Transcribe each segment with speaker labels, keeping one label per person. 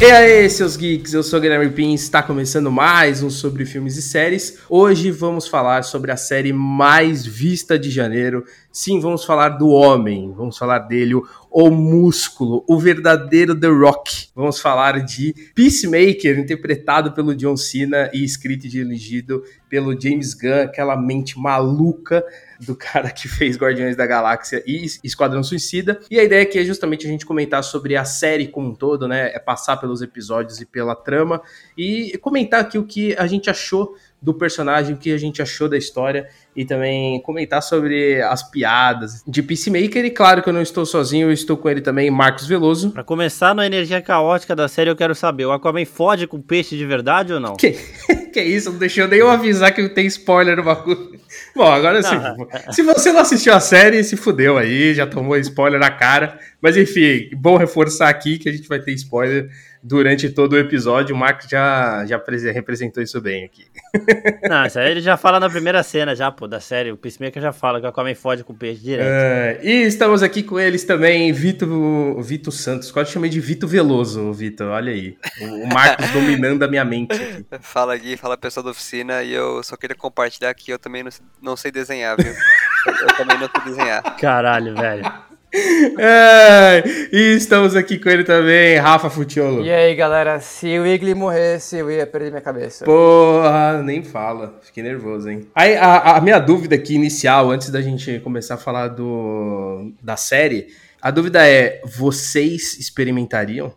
Speaker 1: E aí, seus geeks, eu sou o Guilherme Pins, está começando mais um sobre filmes e séries. Hoje vamos falar sobre a série mais vista de janeiro. Sim, vamos falar do homem, vamos falar dele, o, o músculo, o verdadeiro The Rock. Vamos falar de Peacemaker, interpretado pelo John Cena e escrito e dirigido pelo James Gunn, aquela mente maluca do cara que fez Guardiões da Galáxia e Esquadrão Suicida. E a ideia aqui é justamente a gente comentar sobre a série como um todo, né? É passar pelos episódios e pela trama e comentar aqui o que a gente achou do personagem, o que a gente achou da história e também comentar sobre as piadas de Peacemaker. E claro que eu não estou sozinho, eu estou com ele também, Marcos Veloso.
Speaker 2: Pra começar, na energia caótica da série, eu quero saber: o Aquaman fode com peixe de verdade ou não?
Speaker 1: Que, que isso? Não deixou nem eu avisar que tem spoiler no bagulho. Bom, agora sim. Se você não assistiu a série, se fudeu aí, já tomou spoiler na cara. Mas enfim, bom reforçar aqui que a gente vai ter spoiler durante todo o episódio. O Marcos já, já representou isso bem aqui.
Speaker 2: Não, isso aí ele já fala na primeira cena, já, pô, da série. O Peacemaker já fala que a Aquaman fode com peixe direto.
Speaker 1: É, e estamos aqui com eles também, Vitor, Vitor Santos. Quase chamei de Vitor Veloso, Vitor. Olha aí. O Marcos dominando a minha mente aqui.
Speaker 3: Fala Gui, fala pessoal da oficina. E eu só queria compartilhar que eu também não, não sei desenhar, viu? eu também não sei desenhar.
Speaker 2: Caralho, velho.
Speaker 1: É, e estamos aqui com ele também, Rafa Futiolo.
Speaker 4: E aí, galera, se o Igli morresse, eu ia perder minha cabeça.
Speaker 1: Porra, nem fala. Fiquei nervoso, hein? Aí, a, a minha dúvida aqui inicial, antes da gente começar a falar do, da série, a dúvida é: vocês experimentariam?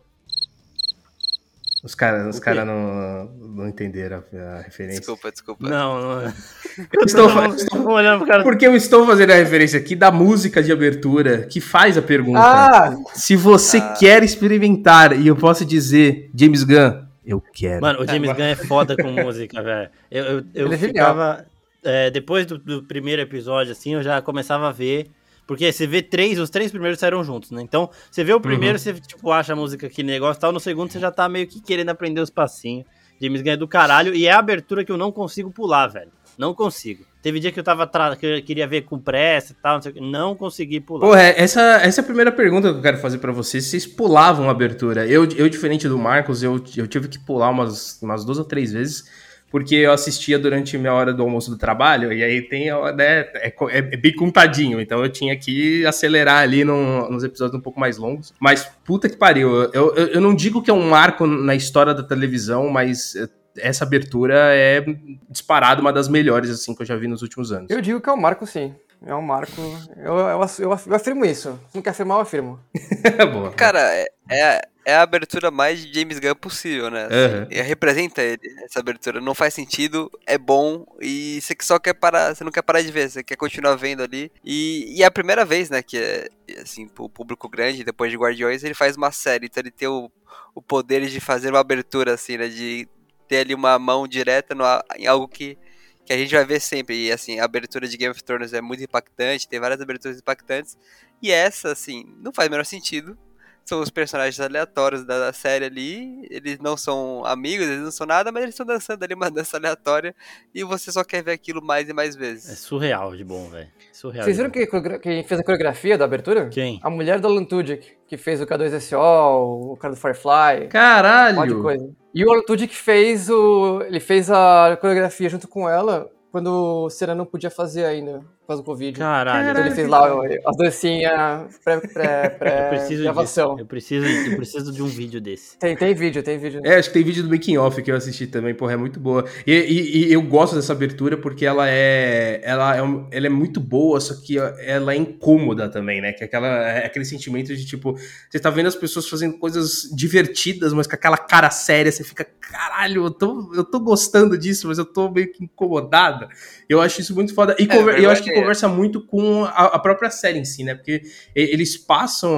Speaker 1: Os caras os cara não, não entenderam a, a, referência.
Speaker 3: Desculpa, desculpa.
Speaker 2: Não, não.
Speaker 1: Eu estou, não, estou olhando pro cara. Porque eu estou fazendo a referência aqui da música de abertura que faz a pergunta. Ah, se você ah. quer experimentar, e eu posso dizer, James Gunn, eu quero.
Speaker 2: Mano, o James Gunn é foda com música, velho. Eu, eu, eu é ficava. É, depois do, do primeiro episódio, assim, eu já começava a ver porque você vê três, os três primeiros saíram juntos, né? Então, você vê o primeiro, uhum. você tipo, acha a música que negócio e tal. No segundo, você já tá meio que querendo aprender os passinhos. James ganha do caralho. E é a abertura que eu não consigo pular, velho. Não consigo. Teve dia que eu tava que eu queria ver com pressa e tal, não, sei, não consegui pular.
Speaker 1: Porra, essa, essa é a primeira pergunta que eu quero fazer para vocês. Vocês pulavam a abertura? Eu, eu diferente do Marcos, eu, eu tive que pular umas, umas duas ou três vezes porque eu assistia durante minha hora do almoço do trabalho, e aí tem, né, é, é, é bem contadinho, então eu tinha que acelerar ali no, nos episódios um pouco mais longos. Mas puta que pariu, eu, eu, eu não digo que é um marco na história da televisão, mas essa abertura é disparado uma das melhores assim que eu já vi nos últimos anos.
Speaker 4: Eu digo que é um marco, sim. É um marco. Eu, eu, eu, eu afirmo isso. Se não quer afirmar, eu afirmo.
Speaker 3: Boa. Cara, é, é, é, a abertura mais de James Gunn possível, né? Assim, uhum. Representa ele, essa abertura. Não faz sentido, é bom e você só quer parar, você não quer parar de ver, você quer continuar vendo ali. E, e é a primeira vez, né, que é, assim, pro público grande, depois de Guardiões, ele faz uma série, então ele tem o, o poder de fazer uma abertura, assim, né, de ter ali uma mão direta no, em algo que que a gente vai ver sempre. E assim, a abertura de Game of Thrones é muito impactante, tem várias aberturas impactantes. E essa, assim, não faz o menor sentido. São os personagens aleatórios da, série ali. Eles não são amigos, eles não são nada, mas eles estão dançando ali uma dança aleatória. E você só quer ver aquilo mais e mais vezes.
Speaker 2: É surreal de bom, velho. Surreal.
Speaker 4: Vocês viram quem, quem fez a coreografia da abertura?
Speaker 2: Quem?
Speaker 4: A mulher do Alan Tudyk, que fez o K2SO, o cara do Firefly.
Speaker 1: Caralho! Um monte de coisa.
Speaker 4: E o Alan Tudyk fez o. Ele fez a coreografia junto com ela quando o não podia fazer ainda por causa do Covid.
Speaker 2: Caralho.
Speaker 4: Então ele fez lá as dancinhas pré-gravação.
Speaker 2: Pré, eu, preciso, eu preciso de um vídeo desse.
Speaker 4: Tem, tem vídeo, tem vídeo.
Speaker 1: É, acho que tem vídeo do making off que eu assisti também, porra, é muito boa. E, e, e eu gosto dessa abertura porque ela é, ela é, ela é muito boa, só que ela é incômoda também, né? Que é aquela, é aquele sentimento de tipo, você tá vendo as pessoas fazendo coisas divertidas, mas com aquela cara séria, você fica, caralho, eu tô, eu tô gostando disso, mas eu tô meio que incomodada. Eu acho isso muito foda. E é, eu acho que. Conversa muito com a, a, própria série em si, né? Porque eles passam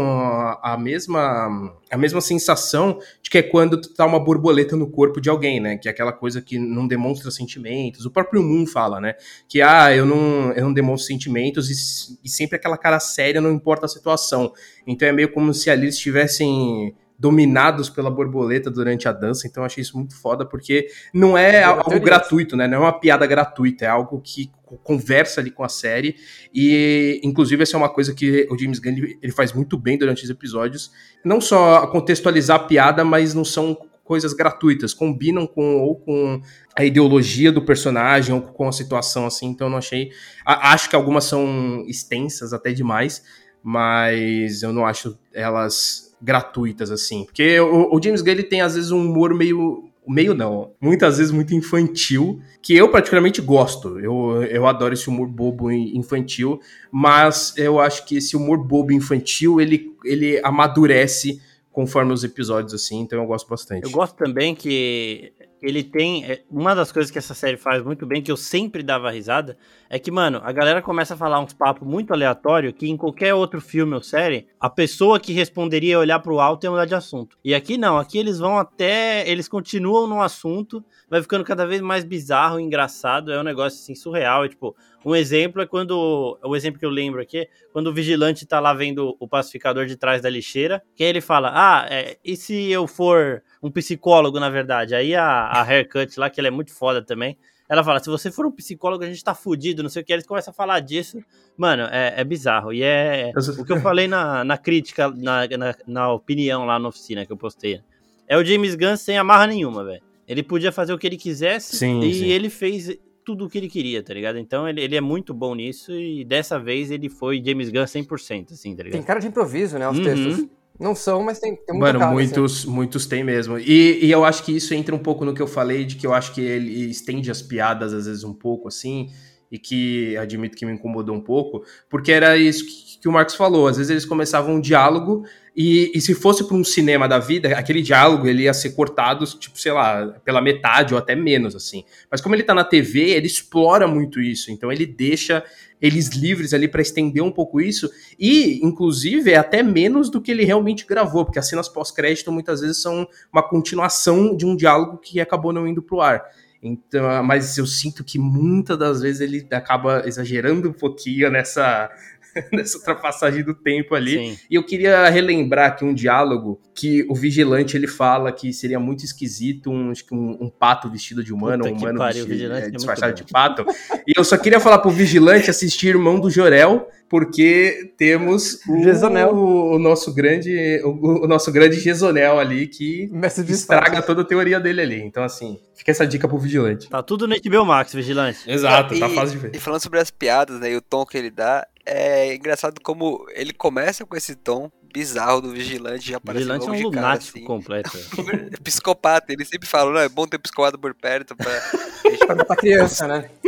Speaker 1: a mesma, a mesma sensação de que é quando tu tá uma borboleta no corpo de alguém, né? Que é aquela coisa que não demonstra sentimentos. O próprio Moon fala, né? Que, ah, eu não, eu não demonstro sentimentos e, e sempre aquela cara séria, não importa a situação. Então é meio como se ali eles estivessem dominados pela borboleta durante a dança, então eu achei isso muito foda, porque não é algo gratuito, né? Não é uma piada gratuita, é algo que conversa ali com a série, e inclusive essa é uma coisa que o James Gunn ele faz muito bem durante os episódios, não só contextualizar a piada, mas não são coisas gratuitas, combinam com ou com a ideologia do personagem ou com a situação assim, então eu não achei, acho que algumas são extensas até demais, mas eu não acho elas gratuitas, assim. Porque o, o James Gunn ele tem, às vezes, um humor meio. Meio não, muitas vezes muito infantil, que eu particularmente gosto. Eu, eu adoro esse humor bobo infantil, mas eu acho que esse humor bobo infantil ele, ele amadurece conforme os episódios, assim, então eu gosto bastante.
Speaker 2: Eu gosto também que ele tem. É, uma das coisas que essa série faz muito bem, que eu sempre dava risada, é que, mano, a galera começa a falar uns papos muito aleatórios que em qualquer outro filme ou série, a pessoa que responderia olhar pro alto e mudar de assunto. E aqui não, aqui eles vão até. Eles continuam no assunto, vai ficando cada vez mais bizarro, engraçado, é um negócio assim surreal. É, tipo, um exemplo é quando. O exemplo que eu lembro aqui, quando o vigilante tá lá vendo o pacificador de trás da lixeira, que aí ele fala: Ah, é, e se eu for um psicólogo, na verdade. Aí a, a haircut lá, que ela é muito foda também, ela fala: se você for um psicólogo, a gente tá fudido, não sei o que. Eles começam a falar disso. Mano, é, é bizarro. E é o que eu falei na, na crítica, na, na, na, opinião lá na oficina que eu postei. É o James Gunn sem amarra nenhuma, velho. Ele podia fazer o que ele quisesse sim, e sim. ele fez tudo o que ele queria, tá ligado? Então ele, ele é muito bom nisso e dessa vez ele foi James Gunn 100%, assim, tá ligado?
Speaker 4: Tem cara de improviso, né, os uhum. textos. Não são, mas tem, tem
Speaker 1: muita Mano, cara, muitos, assim. muitos tem mesmo. E, e eu acho que isso entra um pouco no que eu falei, de que eu acho que ele estende as piadas às vezes um pouco, assim, e que admito que me incomodou um pouco, porque era isso que, que o Marcos falou. Às vezes eles começavam um diálogo e, e se fosse para um cinema da vida, aquele diálogo ele ia ser cortado, tipo, sei lá, pela metade ou até menos, assim. Mas como ele tá na TV, ele explora muito isso. Então ele deixa eles livres ali para estender um pouco isso. E, inclusive, é até menos do que ele realmente gravou, porque as cenas pós-crédito muitas vezes são uma continuação de um diálogo que acabou não indo pro ar. Então, mas eu sinto que muitas das vezes ele acaba exagerando um pouquinho nessa, nessa ultrapassagem do tempo ali. Sim. E eu queria relembrar aqui um diálogo que o vigilante ele fala que seria muito esquisito um, um, um pato vestido de humano, Puta um humano pariu, vestido, é, é disfarçado de pato. e eu só queria falar pro vigilante assistir Irmão do Jorel, porque temos o, o, nosso grande o, o, nosso grande Gesonel ali que estraga toda a teoria dele ali. Então assim, fica essa dica pro vigilante.
Speaker 2: Tá tudo no HBO Max, vigilante.
Speaker 1: Exato, e, tá fácil de ver.
Speaker 3: E falando sobre as piadas, né, e o tom que ele dá, é engraçado como ele começa com esse tom bizarro do vigilante, já parece
Speaker 2: vigilante é um lunático assim. completo.
Speaker 3: psicopata, ele sempre fala, não, é bom ter psicopata por perto pra...
Speaker 4: pra matar criança, né?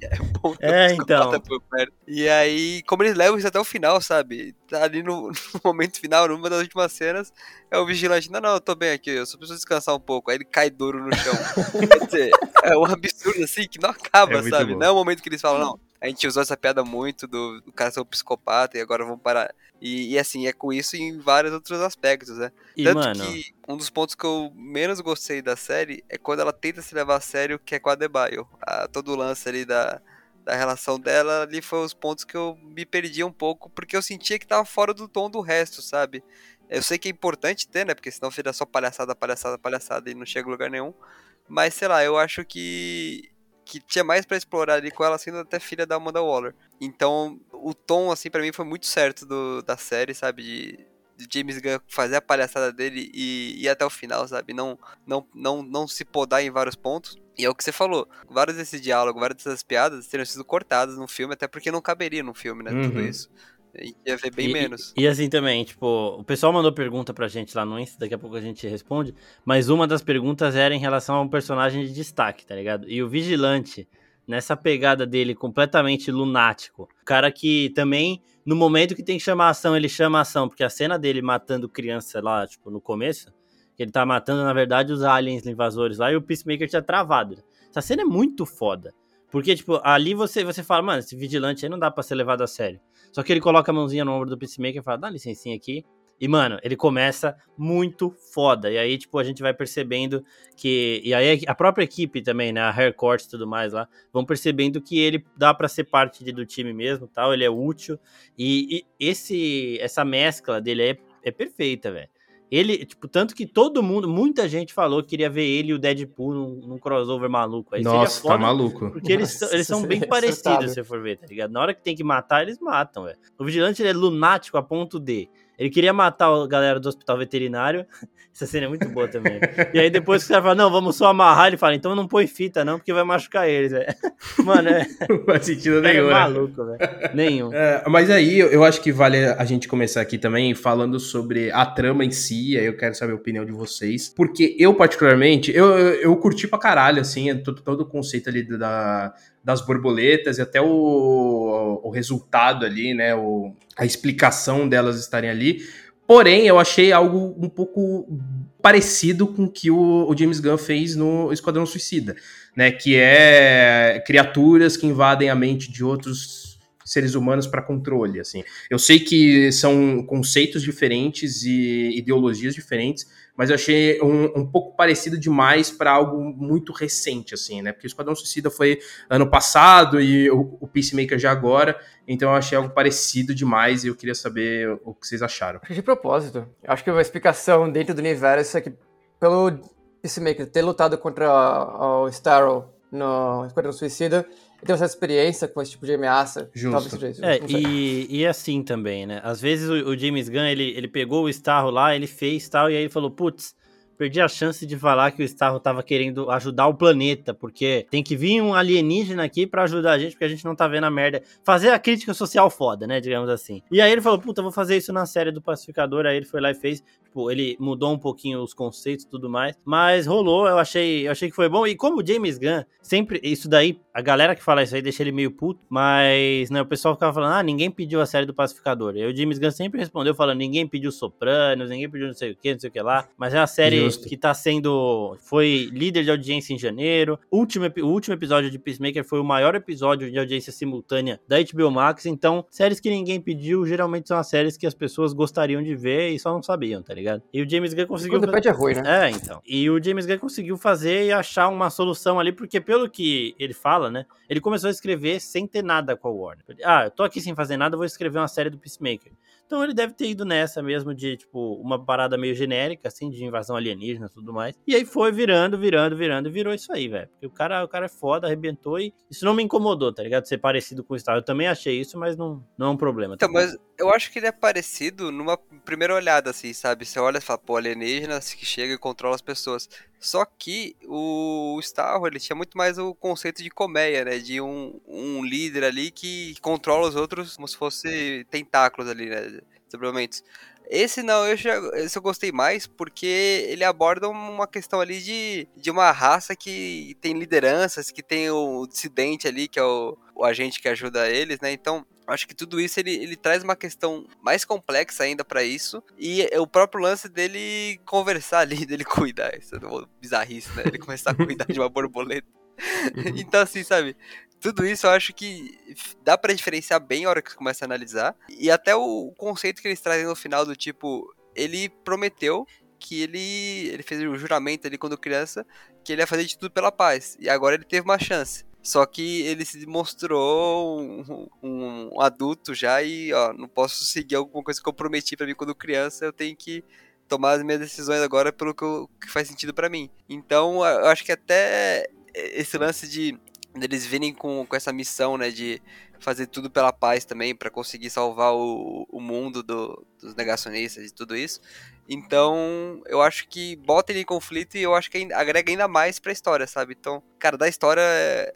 Speaker 3: É bom ter é, então. por perto. E aí, como eles levam isso até o final, sabe? Tá ali no, no, momento final, numa das últimas cenas, é o vigilante, não, não, eu tô bem aqui, eu só preciso descansar um pouco. Aí ele cai duro no chão. Quer dizer, é um absurdo assim que não acaba, é sabe? Não é o momento que eles falam, não, a gente usou essa piada muito do, do cara ser um psicopata e agora vamos parar. E, e, assim, é com isso em vários outros aspectos, né? E, Tanto mano... que um dos pontos que eu menos gostei da série é quando ela tenta se levar a sério, que é com a Debaio. A, todo o lance ali da, da relação dela, ali foi os pontos que eu me perdi um pouco, porque eu sentia que tava fora do tom do resto, sabe? Eu sei que é importante ter, né? Porque senão fica só palhaçada, palhaçada, palhaçada e não chega a lugar nenhum. Mas sei lá, eu acho que que tinha mais para explorar ali com ela sendo até filha da Amanda Waller. Então, o tom, assim, para mim foi muito certo do, da série, sabe? De, de James Gunn fazer a palhaçada dele e ir até o final, sabe? Não, não, não, não se podar em vários pontos. E é o que você falou, vários desses diálogos, várias dessas piadas teriam sido cortadas no filme, até porque não caberia no filme, né? Uhum. Tudo isso ia ver bem
Speaker 2: e,
Speaker 3: menos.
Speaker 2: E, e, assim também, tipo, o pessoal mandou pergunta pra gente lá no Insta, daqui a pouco a gente responde, mas uma das perguntas era em relação a um personagem de destaque, tá ligado? E o Vigilante, nessa pegada dele completamente lunático, cara que também, no momento que tem que chamar a ação, ele chama a ação, porque a cena dele matando criança lá, tipo, no começo, que ele tá matando, na verdade, os aliens invasores lá, e o Peacemaker tinha travado. Essa cena é muito foda. Porque, tipo, ali você, você fala, mano, esse vigilante aí não dá pra ser levado a sério. Só que ele coloca a mãozinha no ombro do Peacemaker e fala, dá licencinha aqui. E, mano, ele começa muito foda. E aí, tipo, a gente vai percebendo que. E aí a própria equipe também, né? A Haircourt e tudo mais lá, vão percebendo que ele dá para ser parte do time mesmo tal. Ele é útil. E, e, esse, essa mescla dele é, é perfeita, velho. Ele, tipo, tanto que todo mundo, muita gente falou que queria ver ele e o Deadpool num, num crossover maluco. Aí
Speaker 1: Nossa, tá maluco.
Speaker 2: Porque eles, Nossa, eles são bem parecidos, se for ver, tá ligado? Na hora que tem que matar, eles matam, velho. O Vigilante, ele é lunático a ponto de ele queria matar a galera do hospital veterinário. Essa cena é muito boa também. E aí depois que o cara fala, não, vamos só amarrar, ele fala, então não põe fita não, porque vai machucar eles, velho. Mano, é...
Speaker 1: Não faz sentido nenhum,
Speaker 2: é maluco, velho. Nenhum.
Speaker 1: É, mas aí, eu acho que vale a gente começar aqui também falando sobre a trama em si, aí eu quero saber a opinião de vocês. Porque eu, particularmente, eu, eu, eu curti pra caralho, assim, todo, todo o conceito ali da das borboletas e até o, o resultado ali, né? O, a explicação delas estarem ali. Porém, eu achei algo um pouco parecido com o que o, o, James Gunn fez no Esquadrão Suicida, né? Que é criaturas que invadem a mente de outros seres humanos para controle, assim. Eu sei que são conceitos diferentes e ideologias diferentes, mas eu achei um, um pouco parecido demais para algo muito recente, assim, né? Porque o Esquadrão Suicida foi ano passado e o, o Peacemaker já agora, então eu achei algo parecido demais e eu queria saber o que vocês acharam.
Speaker 4: De propósito, acho que uma explicação dentro do universo é que pelo Peacemaker ter lutado contra o Starro no Esquadrão Suicida, tem essa experiência com esse tipo de ameaça.
Speaker 2: Justo. É, e, e assim também, né? Às vezes o, o, James Gunn, ele, ele pegou o Starro lá, ele fez tal, e aí ele falou, putz, perdi a chance de falar que o Starro tava querendo ajudar o planeta, porque tem que vir um alienígena aqui para ajudar a gente, porque a gente não tá vendo a merda. Fazer a crítica social foda, né, digamos assim. E aí ele falou, puta, vou fazer isso na série do Pacificador, aí ele foi lá e fez, tipo, ele mudou um pouquinho os conceitos e tudo mais, mas rolou, eu achei, eu achei que foi bom, e como o James Gunn, sempre, isso daí, a galera que fala isso aí deixa ele meio puto, mas, né, o pessoal ficava falando, ah, ninguém pediu a série do Pacificador, e o James Gunn sempre respondeu falando, ninguém pediu Sopranos, ninguém pediu não sei o que, não sei o que lá, mas é a série Justo. que tá sendo. Foi líder de audiência em janeiro. Último, o último episódio de Peacemaker foi o maior episódio de audiência simultânea da HBO Max. Então, séries que ninguém pediu geralmente são as séries que as pessoas gostariam de ver e só não sabiam, tá ligado? E o James Gunn conseguiu.
Speaker 4: Quando fazer... é ruim, né?
Speaker 2: É, então. E o James Gunn conseguiu fazer e achar uma solução ali, porque pelo que ele fala, né? Ele começou a escrever sem ter nada com a Warner. Ah, eu tô aqui sem fazer nada, vou escrever uma série do Peacemaker. Então ele deve ter ido nessa mesmo de, tipo, uma parada meio genérica, assim, de invasão alienígena e tudo mais. E aí foi virando, virando, virando e virou isso aí, velho. Porque o cara, o cara é foda, arrebentou e isso não me incomodou, tá ligado? Ser parecido com o Star. Eu também achei isso, mas não, não é um problema.
Speaker 3: Tá então, mas eu acho que ele é parecido numa primeira olhada, assim, sabe? Você olha e fala, pô, alienígena que chega e controla as pessoas. Só que o Star ele tinha muito mais o conceito de colmeia, né? De um, um líder ali que controla os outros como se fosse tentáculos ali, né? Suplementos. Esse não, eu já, esse eu gostei mais porque ele aborda uma questão ali de, de uma raça que tem lideranças, que tem o dissidente ali, que é o, o agente que ajuda eles, né? Então, acho que tudo isso ele, ele traz uma questão mais complexa ainda para isso. E o próprio lance dele conversar ali, dele cuidar. Isso é bizarrice, né? Ele começar a cuidar de uma borboleta. então, assim, sabe? Tudo isso eu acho que dá para diferenciar bem a hora que você começa a analisar. E até o conceito que eles trazem no final do tipo, ele prometeu que ele, ele fez o juramento ali quando criança que ele ia fazer de tudo pela paz. E agora ele teve uma chance. Só que ele se mostrou um, um, um adulto já e, ó, não posso seguir alguma coisa que eu prometi para mim quando criança, eu tenho que tomar as minhas decisões agora pelo que, eu, que faz sentido para mim. Então, eu acho que até esse lance de eles virem com, com essa missão, né, de fazer tudo pela paz também, para conseguir salvar o, o mundo do, dos negacionistas e tudo isso. Então, eu acho que bota ele em conflito e eu acho que agrega ainda mais pra história, sabe? Então, cara, da história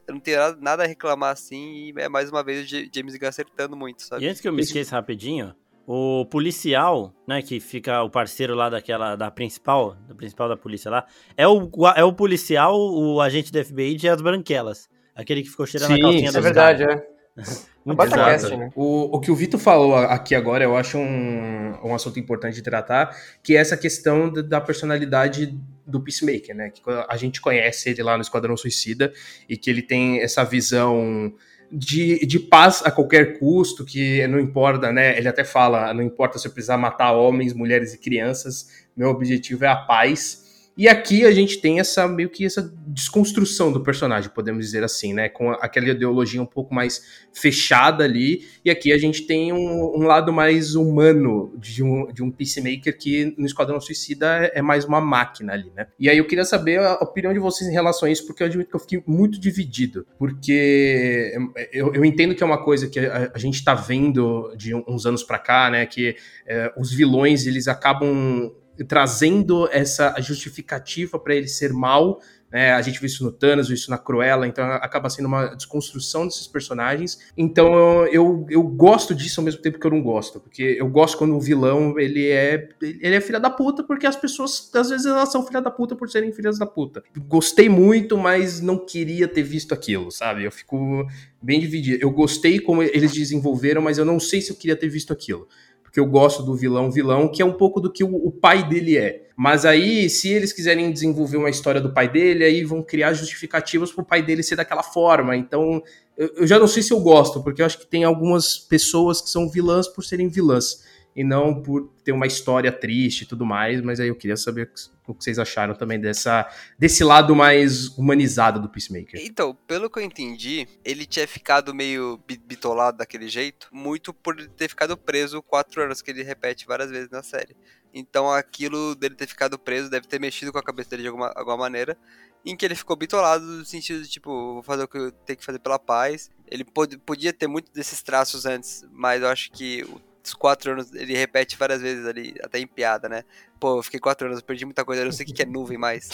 Speaker 3: eu não tenho nada a reclamar assim e é mais uma vez o James Gunn acertando muito, sabe?
Speaker 2: E antes que eu me esqueça rapidinho, o policial, né, que fica o parceiro lá daquela, da principal, da principal da polícia lá, é o, é o policial, o agente do FBI de As Branquelas. Aquele que ficou cheirando Sim, a calcinha
Speaker 4: é verdade, é.
Speaker 1: Muito Cast, né? o, o que o Vitor falou aqui agora, eu acho um, um assunto importante de tratar, que é essa questão da personalidade do Peacemaker, né? Que a gente conhece ele lá no Esquadrão Suicida e que ele tem essa visão de, de paz a qualquer custo, que não importa, né? Ele até fala, não importa se eu precisar matar homens, mulheres e crianças, meu objetivo é a paz. E aqui a gente tem essa meio que essa desconstrução do personagem, podemos dizer assim, né? Com aquela ideologia um pouco mais fechada ali. E aqui a gente tem um, um lado mais humano de um, de um Peacemaker que no Esquadrão Suicida é, é mais uma máquina ali, né? E aí eu queria saber a opinião de vocês em relação a isso, porque eu admito que eu fiquei muito dividido. Porque eu, eu entendo que é uma coisa que a, a gente tá vendo de uns anos para cá, né? Que é, os vilões eles acabam trazendo essa justificativa para ele ser mal. Né? A gente viu isso no Thanos, viu isso na Cruella, então acaba sendo uma desconstrução desses personagens. Então eu, eu gosto disso ao mesmo tempo que eu não gosto, porque eu gosto quando o vilão ele é ele é filha da puta, porque as pessoas às vezes elas são filha da puta por serem filhas da puta. Gostei muito, mas não queria ter visto aquilo, sabe? Eu fico bem dividido. Eu gostei como eles desenvolveram, mas eu não sei se eu queria ter visto aquilo porque eu gosto do vilão vilão, que é um pouco do que o, o, pai dele é. Mas aí, se eles quiserem desenvolver uma história do pai dele, aí vão criar justificativas para o pai dele ser daquela forma. Então, eu, eu, já não sei se eu gosto, porque eu acho que tem algumas pessoas que são vilãs por serem vilãs e não por ter uma história triste e tudo mais, mas aí eu queria saber o que vocês acharam também dessa, desse lado mais humanizado do Peacemaker.
Speaker 3: Então, pelo que eu entendi, ele tinha ficado meio bitolado daquele jeito, muito por ter ficado preso quatro anos, que ele repete várias vezes na série. Então aquilo dele ter ficado preso deve ter mexido com a cabeça dele de alguma, alguma maneira, em que ele ficou bitolado no sentido de, tipo, vou fazer o que eu tenho que fazer pela paz. Ele pod podia ter muito desses traços antes, mas eu acho que o os quatro anos, ele repete várias vezes ali, até em piada, né? Pô, eu fiquei quatro anos, perdi muita coisa, eu não sei o que é nuvem mais.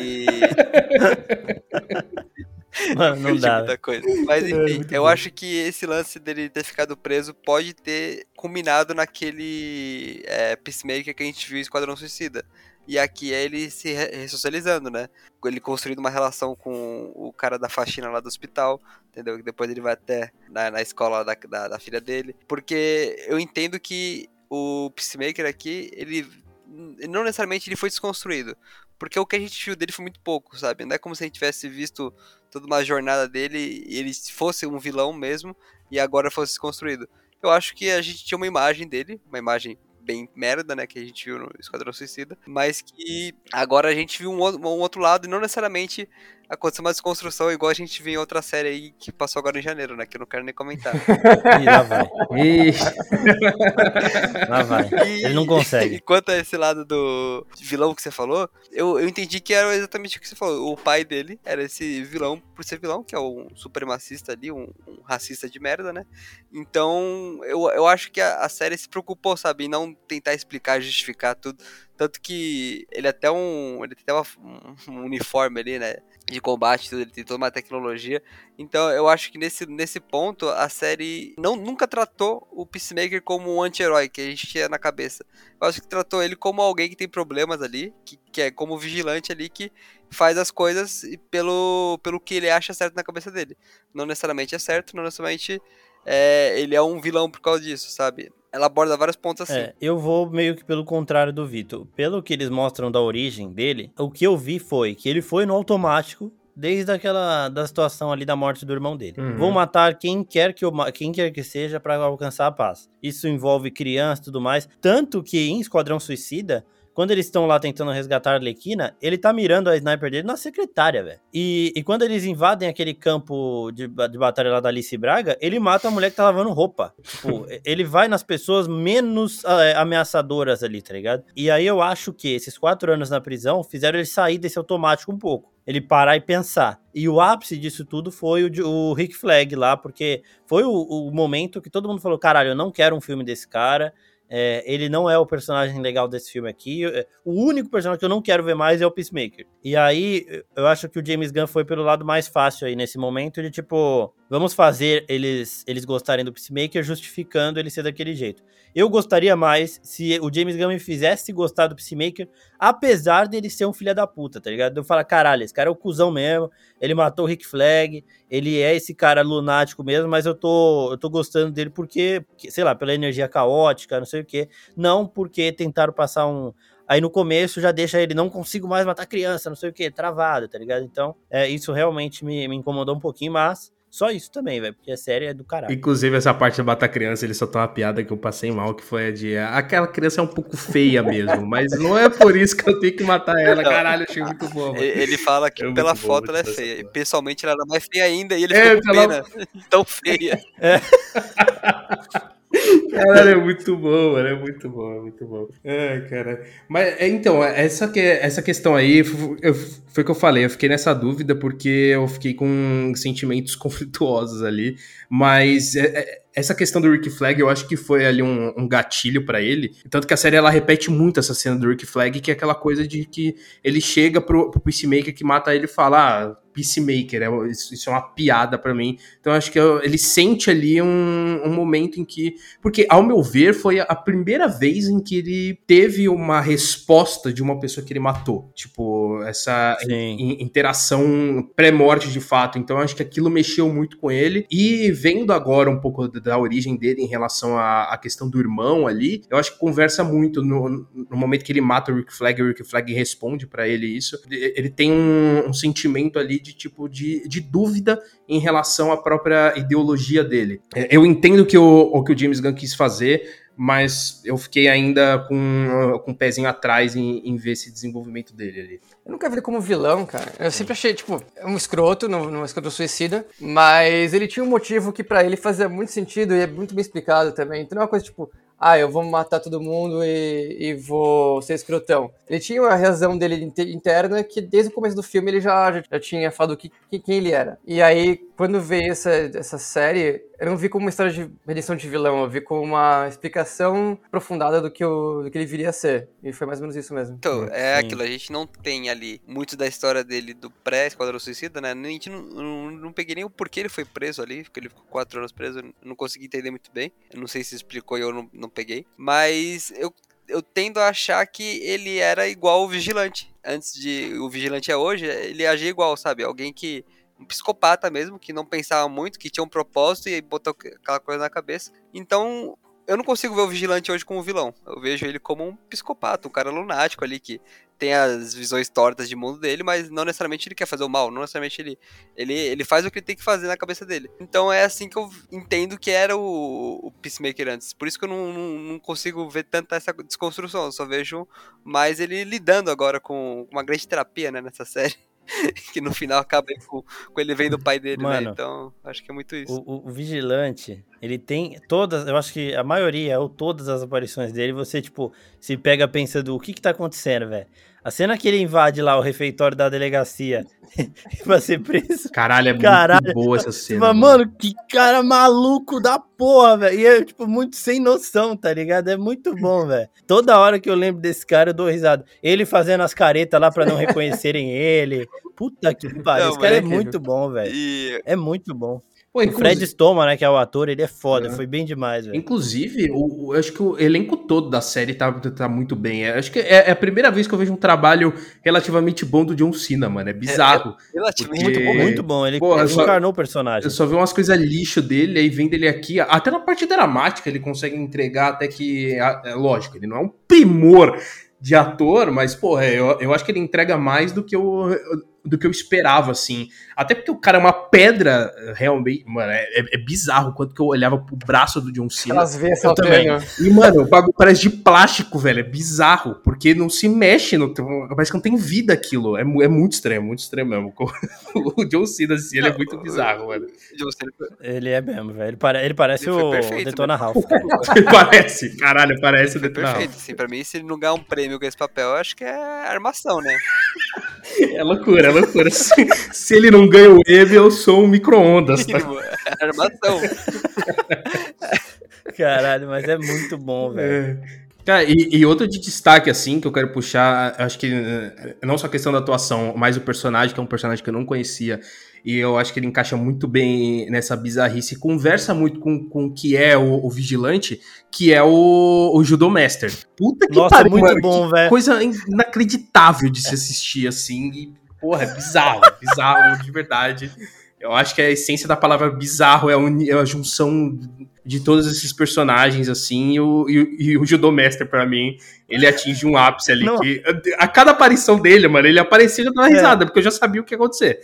Speaker 3: E.
Speaker 2: Mano, não dá.
Speaker 3: Muita coisa. Mas é, enfim, é, eu bom. acho que esse lance dele ter ficado preso pode ter culminado naquele é, Peacemaker que a gente viu em Esquadrão Suicida. E aqui é ele se ressocializando, né? Ele construindo uma relação com o cara da faxina lá do hospital, entendeu? Que depois ele vai até na, na escola da, da, da filha dele. Porque eu entendo que o Peacemaker aqui, ele não necessariamente ele foi desconstruído. Porque o que a gente viu dele foi muito pouco, sabe? Não é como se a gente tivesse visto toda uma jornada dele e ele fosse um vilão mesmo e agora fosse desconstruído. Eu acho que a gente tinha uma imagem dele, uma imagem bem merda, né, que a gente viu no Esquadrão Suicida, mas que agora a gente viu um, um outro lado e não necessariamente aconteceu uma desconstrução igual a gente viu em outra série aí que passou agora em janeiro, né? Que eu não quero nem comentar.
Speaker 2: Ih, lá vai. Ih. lá vai. E, Ele não consegue.
Speaker 3: E quanto a esse lado do vilão que você falou, eu, eu entendi que era exatamente o que você falou. O pai dele era esse vilão por ser vilão, que é um supremacista ali, um, um racista de merda, né? Então, eu, eu acho que a, a série se preocupou, sabe, em não tentar explicar, justificar tudo. Tanto que ele até um. Ele tem até uma, um uniforme ali, né? De combate, tudo, ele tem toda uma tecnologia. Então eu acho que nesse, nesse ponto a série não, nunca tratou o Peacemaker como um anti-herói que a gente tinha na cabeça. Eu acho que tratou ele como alguém que tem problemas ali, que, que é como vigilante ali, que faz as coisas pelo, pelo que ele acha certo na cabeça dele. Não necessariamente é certo, não necessariamente é, ele é um vilão por causa disso, sabe? Ela aborda vários pontos assim.
Speaker 2: É, eu vou meio que pelo contrário do Vitor. Pelo que eles mostram da origem dele, o que eu vi foi que ele foi no automático desde aquela da situação ali da morte do irmão dele. Uhum. Vou matar quem quer que eu, quem quer que seja para alcançar a paz. Isso envolve criança e tudo mais, tanto que em Esquadrão Suicida quando eles estão lá tentando resgatar a Arlequina, ele tá mirando a sniper dele na secretária, velho. E, e quando eles invadem aquele campo de, de batalha lá da Alice Braga, ele mata a mulher que tá lavando roupa. Tipo, ele vai nas pessoas menos é, ameaçadoras ali, tá ligado? E aí eu acho que esses quatro anos na prisão fizeram ele sair desse automático um pouco ele parar e pensar. E o ápice disso tudo foi o, o Rick Flag lá, porque foi o, o, momento que todo mundo falou: caralho, eu não quero um filme desse cara, é, ele não é o personagem legal desse filme aqui. É, o único personagem que eu não quero ver mais é o Peacemaker. E aí, eu acho que o James Gunn foi pelo lado mais fácil aí nesse momento de tipo, vamos fazer eles eles gostarem do Peacemaker justificando ele ser daquele jeito. Eu gostaria mais se o James Gunn me fizesse gostar do Peacemaker, apesar dele ser um filho da puta, tá ligado? Eu falo, caralho, esse cara é o cuzão mesmo, ele matou o Rick Flag, ele é esse cara lunático mesmo, mas eu tô, eu tô gostando dele porque, sei lá, pela energia caótica, não sei o quê. Não porque tentaram passar um, aí no começo já deixa ele não consigo mais matar criança, não sei o que, travado, tá ligado? Então, é, isso realmente me, me incomodou um pouquinho, mas só isso também, velho, porque a série é do caralho.
Speaker 1: Inclusive, essa parte de matar criança, ele só tá uma piada que eu passei mal, que foi a de. Aquela criança é um pouco feia mesmo, mas não é por isso que eu tenho que matar ela. Caralho, achei muito bom. Mano.
Speaker 3: Ele fala que é pela foto bom, ela é feia. E pessoalmente ela era mais feia ainda e ele é, ficou pela... pena. Tão feia. É.
Speaker 1: Cara, é muito bom, mano. É muito bom, é muito bom. É, cara. Mas, então, essa, que, essa questão aí eu, foi o que eu falei. Eu fiquei nessa dúvida porque eu fiquei com sentimentos conflituosos ali. Mas é, é essa questão do Rick Flag, eu acho que foi ali um, um gatilho para ele. Tanto que a série ela repete muito essa cena do Rick Flag, que é aquela coisa de que ele chega pro, pro Peacemaker que mata ele e fala: ah, Peacemaker, é, isso é uma piada para mim. Então acho que eu, ele sente ali um, um, momento em que. Porque, ao meu ver, foi a primeira vez em que ele teve uma resposta de uma pessoa que ele matou. Tipo, essa in, interação pré-morte de fato. Então acho que aquilo mexeu muito com ele. E vendo agora um pouco da origem dele em relação à, à questão do irmão ali, eu acho que conversa muito no, no momento que ele mata o Rick Flag, o Rick Flag responde para ele isso. Ele tem um, um sentimento ali de tipo de, de dúvida em relação à própria ideologia dele. É, eu entendo que o, o que o James Gunn quis fazer, mas eu fiquei ainda com, com um pezinho atrás em, em, ver esse desenvolvimento dele ali.
Speaker 4: Eu nunca vi ele como vilão, cara. Eu sempre achei, tipo, um escroto, não, não um escroto suicida, mas ele tinha um motivo que para ele fazia muito sentido e é muito bem explicado também. Então é uma coisa tipo, ah, eu vou matar todo mundo e, e vou ser escrotão. Ele tinha uma razão dele interna que desde o começo do filme ele já, já, tinha falado que, que, quem ele era. E aí, quando veio essa, essa série, eu não vi como uma história de redenção de vilão, eu vi como uma explicação aprofundada do que, o, do que ele viria a ser. E foi mais ou menos isso mesmo.
Speaker 3: Então, é Sim. aquilo, a gente não tem ali muito da história dele do pré-Esquadrão Suicida, né? A gente não, não, não, peguei nem o porquê ele foi preso ali, porque ele ficou quatro anos preso, eu não consegui entender muito bem. Eu não sei se explicou e eu não, não peguei. Mas eu eu tendo a achar que ele era igual o Vigilante. Antes de o Vigilante é hoje, ele agia igual, sabe? Alguém que um psicopata mesmo, que não pensava muito, que tinha um propósito e botou aquela coisa na cabeça. Então, eu não consigo ver o Vigilante hoje como vilão. Eu vejo ele como um psicopata, um cara lunático ali que tem as visões tortas de mundo dele, mas não necessariamente ele quer fazer o mal, não necessariamente ele, ele, ele faz o que ele tem que fazer na cabeça dele. Então é assim que eu entendo que era o, o Peacemaker antes. Por isso que eu não, não, não consigo ver tanta essa desconstrução, eu só vejo mais ele lidando agora com uma grande terapia né, nessa série. que no final acaba com, com ele vendo o pai dele, né? Mano, né? Então, acho que é muito isso.
Speaker 2: O, o, Vigilante, ele tem todas, eu acho que a maioria, ou todas as aparições dele, você, tipo, se pega pensando, o que que tá acontecendo, velho? A cena que ele invade lá o refeitório da delegacia pra ser preso.
Speaker 1: Caralho, é Caralho. muito boa essa cena.
Speaker 2: Tipo, mano, que cara maluco da porra, velho. E é, tipo, muito sem noção, tá ligado? É muito bom, velho. Toda hora que eu lembro desse cara, eu dou risada. Ele fazendo as caretas lá pra não reconhecerem ele. Puta que pariu. Esse cara é muito bom, velho. E... É muito bom. Pô, inclusive... O Fred Stoma, né, que é o ator, ele é foda, é. foi bem demais, velho.
Speaker 1: Inclusive, o, eu acho que o elenco todo da série tá, tá muito bem. Eu acho que é, é, a primeira vez que eu vejo um trabalho relativamente bom do John Cena, mano. É bizarro. É,
Speaker 2: é relativamente porque... muito bom, muito bom. Ele, Pô, ele só, encarnou o personagem.
Speaker 1: Eu só vi umas coisas lixo dele, aí vendo ele aqui, até na parte dramática ele consegue entregar até que, é, lógico, ele não é um primor de ator, mas, porra, eu, eu acho que ele entrega mais do que eu, do que eu esperava, assim. Até porque o cara é uma pedra, realmente, mano, é, é, é bizarro o quanto que eu olhava pro braço do John Cena.
Speaker 4: Às vezes eu também.
Speaker 1: E, mano, o bagulho parece de plástico, velho, é bizarro, porque não se mexe, não, parece que não tem vida aquilo. É, é muito estranho, muito estranho mesmo. O John Cena, assim, ele é muito bizarro, mano.
Speaker 2: Ele é mesmo, velho. Ele, pare, ele parece ele o perfeito, Detona Ralph.
Speaker 1: parece, caralho, parece o Detona
Speaker 3: Perfeito, Ralph. assim, pra mim, se ele não ganhar um prêmio com esse papel, eu acho que é armação, né?
Speaker 1: É loucura, é loucura. Se, se ele não ganha o M, eu sou um micro-ondas. Tá?
Speaker 3: É armação.
Speaker 2: Caralho, mas é muito bom, velho. É.
Speaker 1: Cara, e, e, outro de destaque, assim, que eu quero puxar, acho que eh, não só a questão da atuação, mas o personagem, que é um personagem que eu não conhecia, e eu acho que ele encaixa muito bem nessa bizarrice, conversa muito com, com o que é o, o Vigilante, que é o, o Judomaster. Puta que
Speaker 2: Nossa, pariu, muito mano, bom, velho.
Speaker 1: Coisa inacreditável de se assistir, assim, e, porra, é bizarro, bizarro de verdade. Eu acho que a essência da palavra bizarro é a, é a junção de todos esses personagens, assim, e o, e, e o Judomaster, pra mim, ele atinge um ápice ali. Que, a cada aparição dele, mano, ele aparecia e eu dava risada, é. porque eu já sabia o que ia acontecer.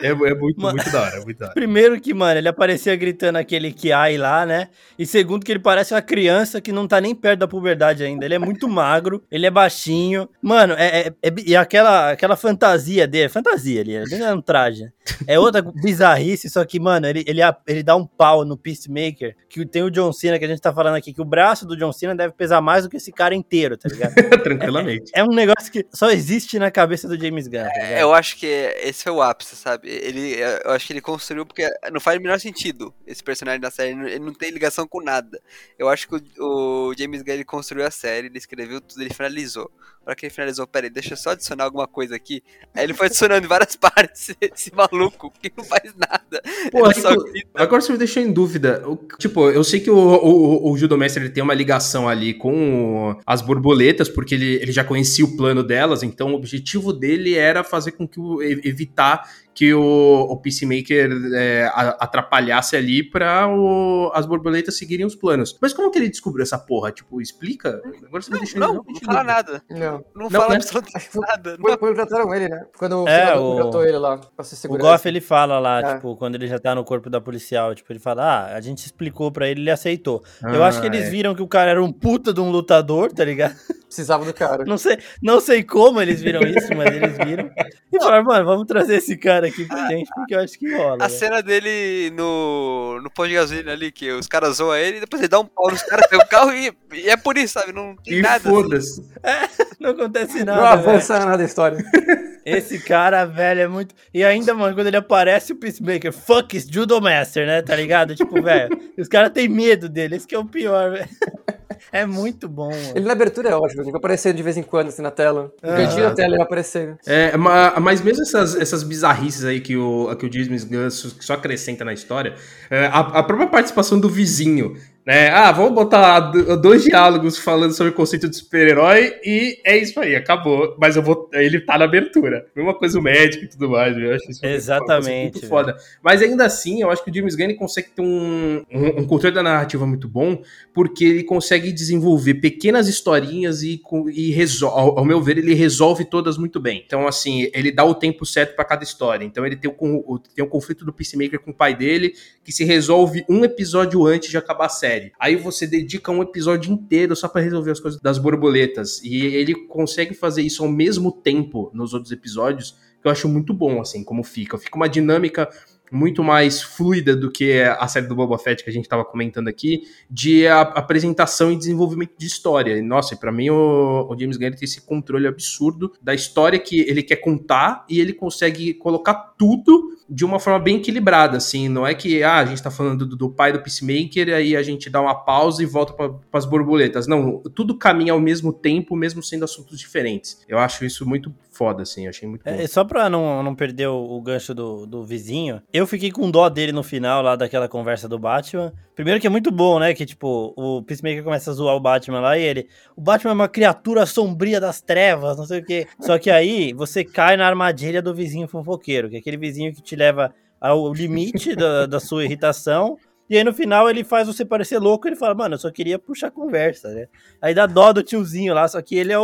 Speaker 1: É, é muito, mano, muito da hora, muito da hora.
Speaker 2: Primeiro que, mano, ele aparecia gritando aquele que ai lá, né? E segundo que ele parece uma criança que não tá nem perto da puberdade ainda. Ele é muito magro, ele é baixinho. Mano, é, é, é e aquela, aquela fantasia dele, fantasia ali, ele é um traje. É outra bizarrice, só que, mano, ele, ele, ele dá um pau no Peacemaker, que tem o John Cena, que a gente tá falando aqui, que o braço do John Cena deve pesar mais do que esse cara inteiro, tá ligado?
Speaker 1: Tranquilamente.
Speaker 2: É, é, um negócio que só existe na cabeça do James Gunn. Tá
Speaker 3: eu acho que esse foi o ápice, sabe? Ele, eu acho que ele construiu porque não faz o menor sentido esse personagem da série, ele não tem ligação com nada. Eu acho que o, o James Gunn ele construiu a série, ele escreveu tudo, ele finalizou. Na hora que ele finalizou, peraí, deixa eu só adicionar alguma coisa aqui. Aí ele foi adicionando várias partes, esse maluco, que não faz nada.
Speaker 1: Pô, tipo, agora você me deixou em dúvida. Tipo, eu sei que o, o, o Judomestre ele tem uma ligação ali com as borboletas, porque ele, ele já conhecia o plano delas, então o objetivo dele era fazer com que o, evitar que o, o Peacemaker é, atrapalhasse ali para as borboletas seguirem os planos. Mas como que ele descobriu essa porra? Tipo, explica?
Speaker 3: Agora você não, me não, não, não fala nada.
Speaker 4: Não,
Speaker 3: não, fala né? absolutamente nada.
Speaker 4: Foi quando trataram ele, né? Quando
Speaker 2: é, o contratou ele lá pra se segurar. O Goff, ele fala lá, é. tipo, quando ele já tá no corpo da policial, tipo, ele fala, ah, a gente explicou pra ele, ele aceitou. Ah, Eu acho que eles é. viram que o cara era um puta de um lutador, tá ligado?
Speaker 4: Precisava do cara.
Speaker 2: Não sei, não sei como eles viram isso, mas eles viram. E falaram, mano, vamos trazer esse cara aqui pra gente, porque eu acho que rola.
Speaker 3: A cena dele no, no pão de gasolina ali, que os caras zoam ele, e depois ele dá um pau nos caras, pega o carro e, e, é por isso, sabe? Não tem e nada.
Speaker 1: Assim. Foda-se.
Speaker 2: Assim. É, não acontece nada.
Speaker 4: Não avança nada a história.
Speaker 2: Esse cara, velho, é muito. E ainda, mano, quando ele aparece, o Peacemaker, fuck is Judo Master, né? Tá ligado? Tipo, velho, os caras têm medo dele, esse que é o pior, velho. É muito bom. Mano.
Speaker 4: Ele na abertura é ótimo, fica aparecendo de vez em quando, assim, na tela. No ah, cantinho da tela ele vai aparecendo.
Speaker 1: É, mas mesmo essas, essas bizarrices aí que o, que o James Gunn só acrescenta na história, é, a, a própria participação do vizinho né? Ah, vamos botar dois diálogos falando sobre o conceito de super-herói e é isso aí, acabou. Mas eu vou. Ele tá na abertura. Mesma coisa o médico e tudo mais. Eu acho isso
Speaker 2: Exatamente.
Speaker 1: Muito foda. Mas ainda assim, eu acho que o James Gunn consegue ter um, um, um, controle da narrativa muito bom, porque ele consegue desenvolver pequenas historinhas e, e resolve, ao, ao meu ver, ele resolve todas muito bem. Então, assim, ele dá o tempo certo para cada história. Então, ele tem o, tem o conflito do Peacemaker com o pai dele, que se resolve um episódio antes de acabar a série série. Aí você dedica um episódio inteiro só para resolver as coisas das borboletas. E ele consegue fazer isso ao mesmo tempo nos outros episódios, que eu acho muito bom, assim, como fica. Fica uma dinâmica muito mais fluida do que a série do Boba Fett que a gente estava comentando aqui, de apresentação e desenvolvimento de história. Nossa, para mim o, o, James Gunn tem esse controle absurdo da história que ele quer contar e ele consegue colocar tudo de uma forma bem equilibrada, assim, não é que ah, a gente tá falando do, do pai do Peacemaker, aí a gente dá uma pausa e volta para as borboletas. Não, tudo caminha ao mesmo tempo, mesmo sendo assuntos diferentes. Eu acho isso muito foda, assim, achei muito.
Speaker 2: É, só pra não, não perder o, o, gancho do, do vizinho, eu fiquei com dó dele no final lá daquela conversa do Batman. Primeiro que é muito bom, né, que tipo, o Peacemaker começa a zoar o Batman lá e ele, o Batman é uma criatura sombria das trevas, não sei o quê. Só que aí você cai na armadilha do vizinho fofoqueiro, que é aquele vizinho que te leva ao limite da, da sua irritação e aí no final ele faz você parecer louco, ele fala, mano, eu só queria puxar conversa, né? Aí dá dó do tiozinho lá, só que ele é o,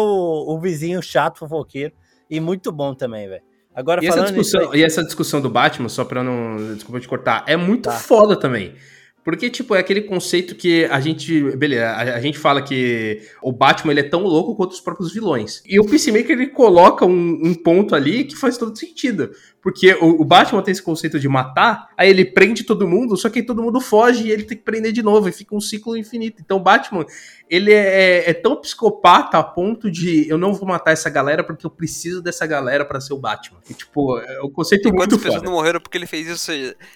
Speaker 2: o vizinho chato, fofoqueiro. E muito bom também, velho. Agora,
Speaker 1: e, essa discussão, e essa discussão do Batman, só pra não. Desculpa te cortar, é muito tá. foda também. Porque, tipo, é aquele conceito que a gente. Beleza, a, a, gente fala que o Batman ele é tão louco quanto os próprios vilões. E o Peacemaker ele coloca um, um ponto ali que faz todo sentido. Porque o, o, Batman tem esse conceito de matar, aí ele prende todo mundo, só que todo mundo foge e ele tem que prender de novo, e fica um ciclo infinito. Então o Batman, ele é, é, é tão psicopata a ponto de eu não vou matar essa galera porque eu preciso dessa galera para ser o Batman. E, tipo, é o conceito e muito
Speaker 3: foda. pessoas não morreram porque ele fez isso?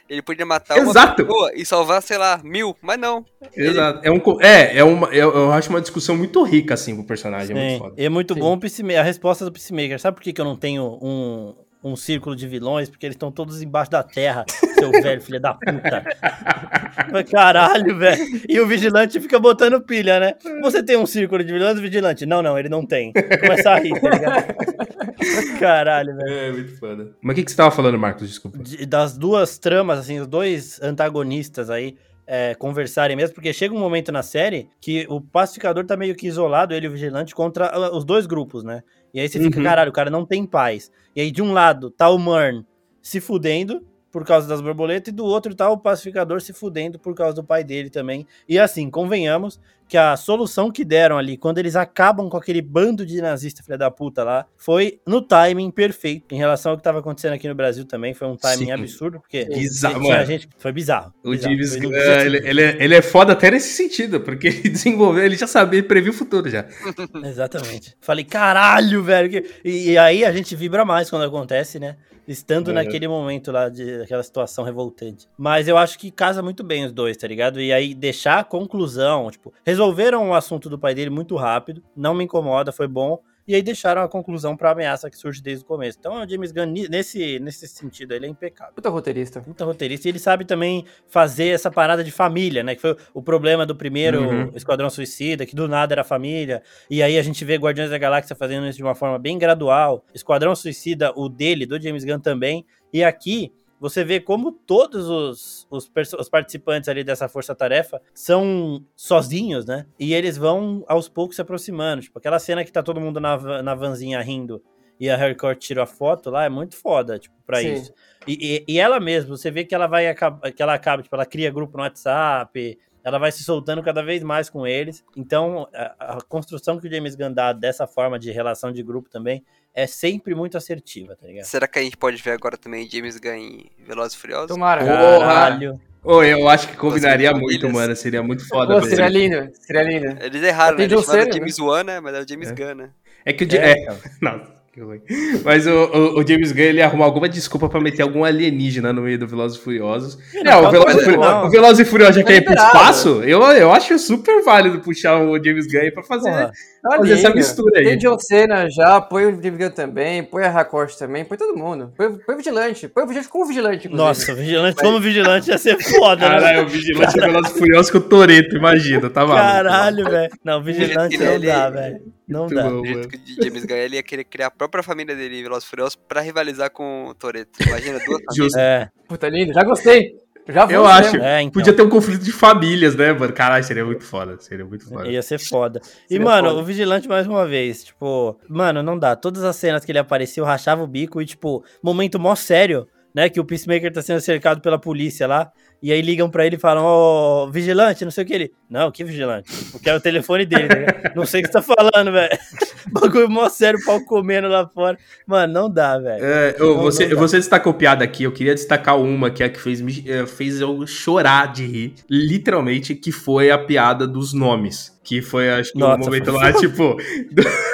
Speaker 3: Ele podia matar Exato. uma pessoa e salvar, sei lá, mil, mas não.
Speaker 1: Exato. Ele... É, um, é, é uma, eu, eu, acho uma discussão muito rica, assim, pro personagem.
Speaker 2: Sim.
Speaker 1: É muito foda.
Speaker 2: É muito bom a resposta do Peacemaker. Sabe por que, que eu não tenho um, um círculo de vilões, porque eles estão todos embaixo da terra, seu velho filho da puta. Caralho, velho. E o vigilante fica botando pilha, né? Você tem um círculo de vilões, vigilante? Não, não, ele não tem. Começa a rir, tá ligado? Caralho, velho.
Speaker 1: É, muito foda. Mas o que, que você tava falando, Marcos? Desculpa.
Speaker 2: De, das duas tramas, assim, os dois antagonistas aí, é, conversarem mesmo, porque chega um momento na série que o pacificador tá meio que isolado, ele e o vigilante, contra ah, os dois grupos, né? E aí você fica, uhum. caralho, o cara não tem paz. E aí de um lado tá o Mern se fudendo, por causa das borboletas, e do outro tá o pacificador se fudendo por causa do pai dele também. E assim, convenhamos que a solução que deram ali, quando eles acabam com aquele bando de nazistas, filha da puta lá, foi no timing perfeito. Em relação ao que estava acontecendo aqui no Brasil também, foi um timing Sim. absurdo, porque
Speaker 1: bizarro,
Speaker 2: a gente, foi bizarro.
Speaker 1: O bizarro. James, foi uh, ele, ele, é, ele é foda até nesse sentido, porque ele desenvolveu, ele já sabia, previu o futuro já.
Speaker 2: Exatamente. Falei, caralho, velho. E, e aí a gente vibra mais quando acontece, né? Estando é. naquele momento lá, de aquela situação revoltante. Mas eu acho que casa muito bem os dois, tá ligado? E aí deixar a conclusão, tipo, resolveram o assunto do pai dele muito rápido, não me incomoda, foi bom e aí deixaram a conclusão para a ameaça que surge desde o começo. Então, o James Gunn, nesse, nesse sentido, ele é impecável.
Speaker 4: Puta roteirista.
Speaker 2: Puta roteirista. E ele sabe também fazer essa parada de família, né? Que foi o problema do primeiro uhum. Esquadrão Suicida, que do nada era família. E aí a gente vê Guardiões da Galáxia fazendo isso de uma forma bem gradual. Esquadrão Suicida, o dele, do James Gunn também. E aqui você vê como todos os, os, os participantes ali dessa força-tarefa são sozinhos, né? E eles vão aos poucos se aproximando. Tipo, aquela cena que tá todo mundo na, na vanzinha rindo e a Harry Court tira a foto lá é muito foda, tipo, pra Sim. isso. E, e, e, ela mesma, você vê que ela vai que ela acaba, tipo, ela cria grupo no WhatsApp, ela vai se soltando cada vez mais com eles. Então, a, a construção que o James Gunn dá dessa forma de relação de grupo também é sempre muito assertiva, tá ligado?
Speaker 3: Será que a gente pode ver agora também James Gunn em Velozes e Furiosos?
Speaker 1: Tomara. Caralho. Oh, eu acho que combinaria muito, mano. Seria muito foda. Pô,
Speaker 4: seria lindo, seria lindo.
Speaker 3: Eles erraram, né? Eles chamaram James Wan, né? Mas é o James é. Gunn, né?
Speaker 1: É que o... É, é. Não, mas o, o, o, James Gunn ele arrumou alguma desculpa pra meter algum alienígena no meio do Velozes e Furiosos. Não, o, Velozes, o Velozes e Furiosos já quer ir pro espaço? Eu, eu acho super válido puxar o James Gunn aí pra fazer, Porra, fazer essa mistura aí.
Speaker 4: Tem John Cena já, põe o James Gunn também, põe a Racoste também, põe todo mundo. Põe, põe o Vigilante, põe o Vigilante como Vigilante,
Speaker 2: inclusive. Nossa, Vigilante como Vigilante ia ser foda,
Speaker 1: né? Caralho, o Vigilante é Velozes e Furiosos com o Toreto, imagina, tá maluco.
Speaker 2: Caralho, velho. Não, Vigilante não dá, velho. Não dá.
Speaker 3: Bom, que o James Gunn ele ia querer criar a própria família dele em Velozes Furiosos pra rivalizar com o Toreto. Imagina, duas
Speaker 4: famílias. É. Puta lindo, já gostei. Já
Speaker 1: eu acho. É, então. Podia ter um conflito de famílias, né, mano? Caralho, seria muito foda. Seria muito foda.
Speaker 2: Ia ser foda. E, seria mano, foda. o Vigilante, mais uma vez, tipo, mano, não dá. Todas as cenas que ele apareceu, rachava o bico e, tipo, momento mó sério, né? Que o Peacemaker tá sendo cercado pela polícia lá. E aí ligam pra ele e falam, ó, oh, vigilante, não sei o que ele. Não, que vigilante? Porque é o telefone dele, né? Não sei o que você tá falando, velho. Bagulho mó sério, pau comendo lá fora. Mano, não dá, velho.
Speaker 1: É, não, você, não você destacou piada aqui, eu queria destacar uma que é a que fez, eh, fez eu chorar de rir, literalmente, que foi a piada dos nomes. Que foi, acho que, Nossa, um momento lá, tipo.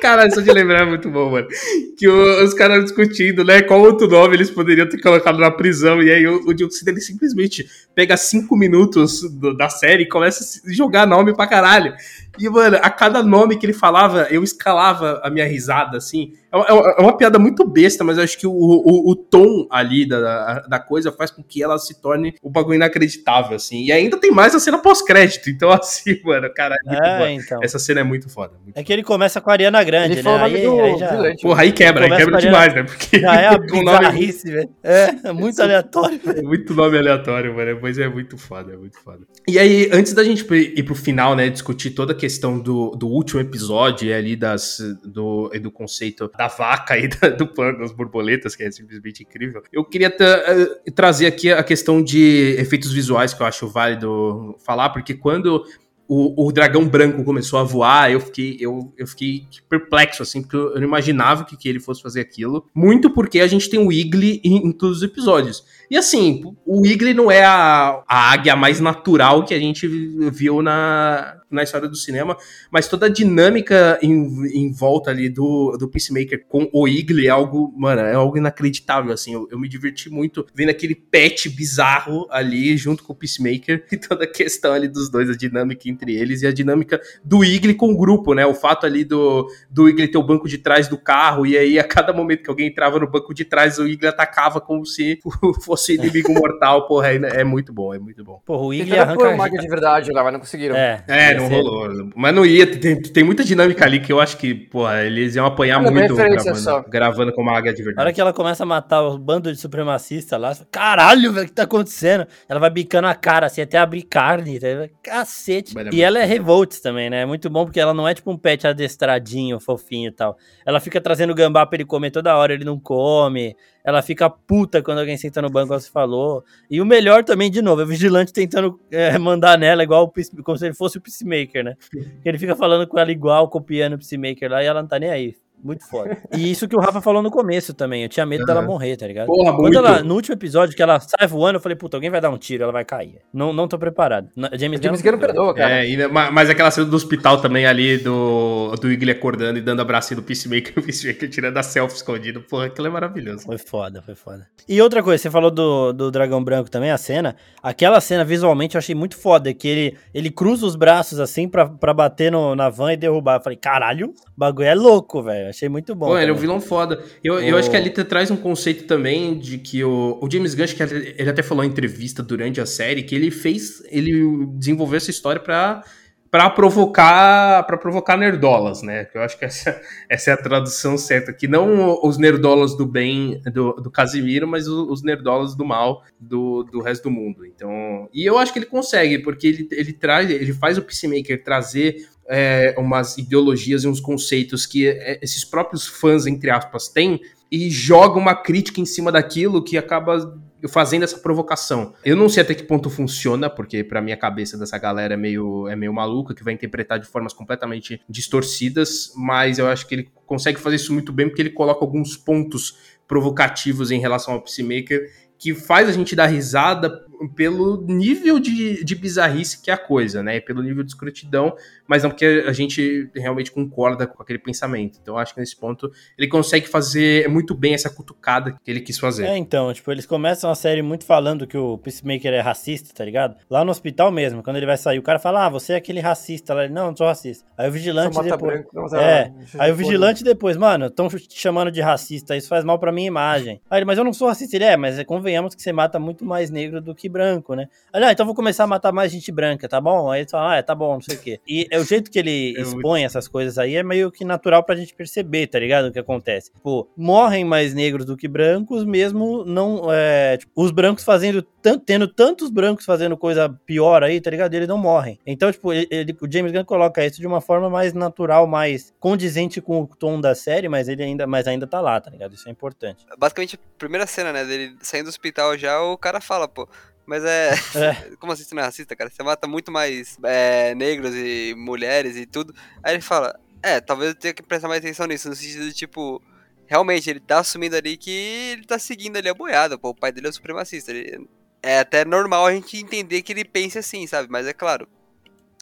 Speaker 1: Caralho, só de lembrar é muito bom, mano. Que o, os caras discutindo, né? Qual outro nome eles poderiam ter colocado na prisão. E aí o, o Dioxida, ele simplesmente pega cinco minutos do, da série e começa a jogar nome pra caralho. E, mano, a cada nome que ele falava, eu escalava a minha risada, assim. É uma, é uma piada muito besta, mas eu acho que o, o, o, tom ali da, da coisa faz com que ela se torne um bagulho inacreditável, assim. E ainda tem mais a cena pós-crédito. Então, assim, mano, cara,
Speaker 2: é, então.
Speaker 1: essa cena é muito foda. Muito
Speaker 2: é que ele começa com a Ariana Grande, ele né? Aí,
Speaker 1: do... aí já... Porra, aí quebra, aí quebra demais, né?
Speaker 2: Porque já é a bizarrice, velho. É, é muito aleatório, velho.
Speaker 1: Muito nome aleatório, mano. Mas é muito foda, é muito foda. E aí, antes da gente ir pro final, né, discutir toda a questão do, do último episódio ali das, do, do conceito da vaca e da, do plano das borboletas, que é simplesmente incrível, eu queria uh, trazer aqui a questão de efeitos visuais que eu acho válido falar, porque quando o, o, dragão branco começou a voar, eu fiquei, eu, eu fiquei perplexo, assim, porque eu não imaginava que, que ele fosse fazer aquilo. Muito porque a gente tem o Igli em, em todos os episódios. E assim, o Igli não é a, a águia mais natural que a gente viu na, na história do cinema, mas toda a dinâmica em, em volta ali do, do Peacemaker com o Igli é algo, mano, é algo inacreditável, assim. Eu, eu me diverti muito vendo aquele pet bizarro ali junto com o Peacemaker e toda a questão ali dos dois, a dinâmica entre eles e a dinâmica do Igli com o grupo, né? O fato ali do, do Igli ter o banco de trás do carro e aí a cada momento que alguém entrava no banco de trás, o Igli atacava como se fosse inimigo mortal, porra, é, é muito bom, é muito bom.
Speaker 4: Porra, o Igli arranca... Foi uma de verdade lá, mas não conseguiram.
Speaker 1: É, é não não rolou. Mas não ia, tem, tem muita dinâmica ali que eu acho que, pô, eles iam apanhar muito gravando, gravando com uma águia de verdade.
Speaker 2: Na hora que ela começa a matar o bando de supremacistas lá, caralho, velho, o que tá acontecendo? Ela vai bicando a cara, assim, até abrir carne, tá? cacete. e ela é revolts também, né? É muito bom porque ela não é tipo um pet adestradinho, fofinho e tal. Ela fica trazendo gambá pra ele comer toda hora, ele não come ela fica puta quando alguém senta no banco, como você falou. E o melhor também, de novo, é o vigilante tentando é, mandar nela igual o, como se ele fosse o Peacemaker, né? Ele fica falando com ela igual, copiando o Peacemaker lá, e ela não tá nem aí. Muito foda. E isso que o Rafa falou no começo também. Eu tinha medo uhum. dela morrer, tá ligado? Porra, Quando muito. ela, no último episódio que ela sai voando, eu falei, puta, alguém vai dar um tiro, ela vai cair. Não, não tô preparado.
Speaker 4: James, James Gunn não perdoa, cara.
Speaker 1: É, mas aquela cena do hospital também ali, do, do Igli acordando e dando abracinho do Peacemaker, o Peacemaker tirando a selfie escondido. Porra, aquilo é maravilhoso.
Speaker 2: Foi foda, foi foda. E outra coisa, você falou do, do Dragão Branco também, a cena. Aquela cena, visualmente, eu achei muito foda, que ele, ele cruza os braços assim pra, pra bater no, na van e derrubar. Eu falei, caralho, o bagulho é louco, velho. Achei muito bom. Pô,
Speaker 1: ele é um vilão foda. Eu, eu acho que ali traz um conceito também de que o, o James Gunn, que ele até falou em entrevista durante a série, que ele fez, ele desenvolveu essa história para para provocar para provocar nerdolas, né? Eu acho que essa, essa é a tradução certa, que não os nerdolas do bem do, do Casimiro, mas os, os nerdolas do mal do, do resto do mundo. Então, e eu acho que ele consegue, porque ele, ele traz, ele faz o Peacemaker trazer é, umas ideologias e uns conceitos que é, esses próprios fãs, entre aspas, têm e joga uma crítica em cima daquilo que acaba fazendo essa provocação. Eu não sei até que ponto funciona, porque para minha cabeça dessa galera é meio, é meio maluca, que vai interpretar de formas completamente distorcidas, mas eu acho que ele consegue fazer isso muito bem porque ele coloca alguns pontos provocativos em relação ao Peacemaker que faz a gente dar risada pelo nível de, de bizarrice que é a coisa, né? Pelo nível de escrotidão, mas não porque a gente realmente concorda com aquele pensamento. Então, acho que nesse ponto ele consegue fazer muito bem essa cutucada que ele quis fazer.
Speaker 2: É, então, tipo, eles começam a série muito falando que o Peacemaker é racista, tá ligado? Lá no hospital mesmo, quando ele vai sair, o cara fala, ah, você é aquele racista. Lá, ele, não, não sou racista. Aí o vigilante depois... Branco, não, é, aí o vigilante depois, mano, estão te chamando de racista, isso faz mal pra minha imagem. Aí ele, mas eu não sou racista. Ele, é, mas convenhamos que você mata muito mais negro do que branco, né? Ah, então vou começar a matar mais gente branca, tá bom? Aí ele fala, ah, é, tá bom, não sei o quê. E é o jeito que ele é expõe muito... essas coisas aí é meio que natural pra gente perceber, tá ligado? O que acontece. Tipo, morrem mais negros do que brancos, mesmo não. É, tipo, os brancos fazendo. Tendo tantos brancos fazendo coisa pior aí, tá ligado? Eles não morrem. Então, tipo, ele, ele, o James Gunn coloca isso de uma forma mais natural, mais condizente com o tom da série, mas ele ainda, mas ainda tá lá, tá ligado? Isso é importante.
Speaker 3: Basicamente, a primeira cena, né, dele saindo do hospital já, o cara fala, pô, mas é. é. Como assim você não é racista, cara? Você mata muito mais é, negros e mulheres e tudo. Aí ele fala: É, talvez eu tenha que prestar mais atenção nisso. No sentido de, tipo, realmente, ele tá assumindo ali que ele tá seguindo ali a boiada. Pô, o pai dele é o supremacista. Ele... É até normal a gente entender que ele pense assim, sabe? Mas é claro,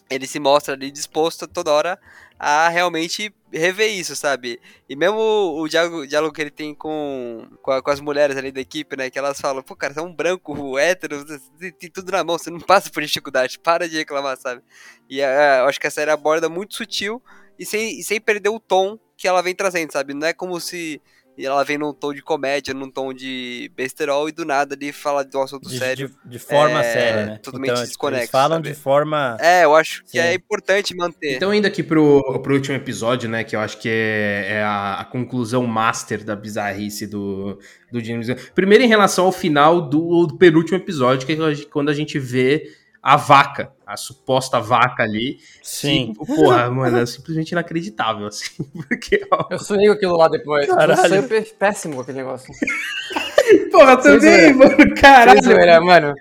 Speaker 3: ele se mostra ali disposto toda hora a realmente rever isso, sabe? E mesmo o diálogo, o diálogo que ele tem com, com, a, com, as mulheres ali da equipe, né? Que elas falam, pô, cara, você é um branco, hétero, tem, tudo na mão, você não passa por dificuldade, para de reclamar, sabe? E é, eu acho que a série aborda muito sutil e sem, e sem perder o tom que ela vem trazendo, sabe? Não é como se e ela vem num tom de comédia, num tom de besterol, e do nada ali fala de um assunto
Speaker 2: de,
Speaker 3: sério.
Speaker 2: De, de forma é, séria, né?
Speaker 3: Totalmente então, desconexo. Eles
Speaker 2: falam sabe? de forma.
Speaker 3: É, eu acho Sim. que é importante manter.
Speaker 1: Então, indo aqui pro, pro último episódio, né? Que eu acho que é, é a, a, conclusão master da bizarrice do, do James Gunn. Primeiro, em relação ao final do, do penúltimo episódio, que é quando a gente vê a vaca, a suposta vaca ali.
Speaker 2: Sim.
Speaker 1: Que, porra, mano, é simplesmente inacreditável, assim. Porque,
Speaker 4: ó... Eu sonhei com aquilo lá depois. Caralho. Eu sonhei péssimo com aquele negócio.
Speaker 1: porra, também, mano, caralho. Zoeira,
Speaker 4: mano.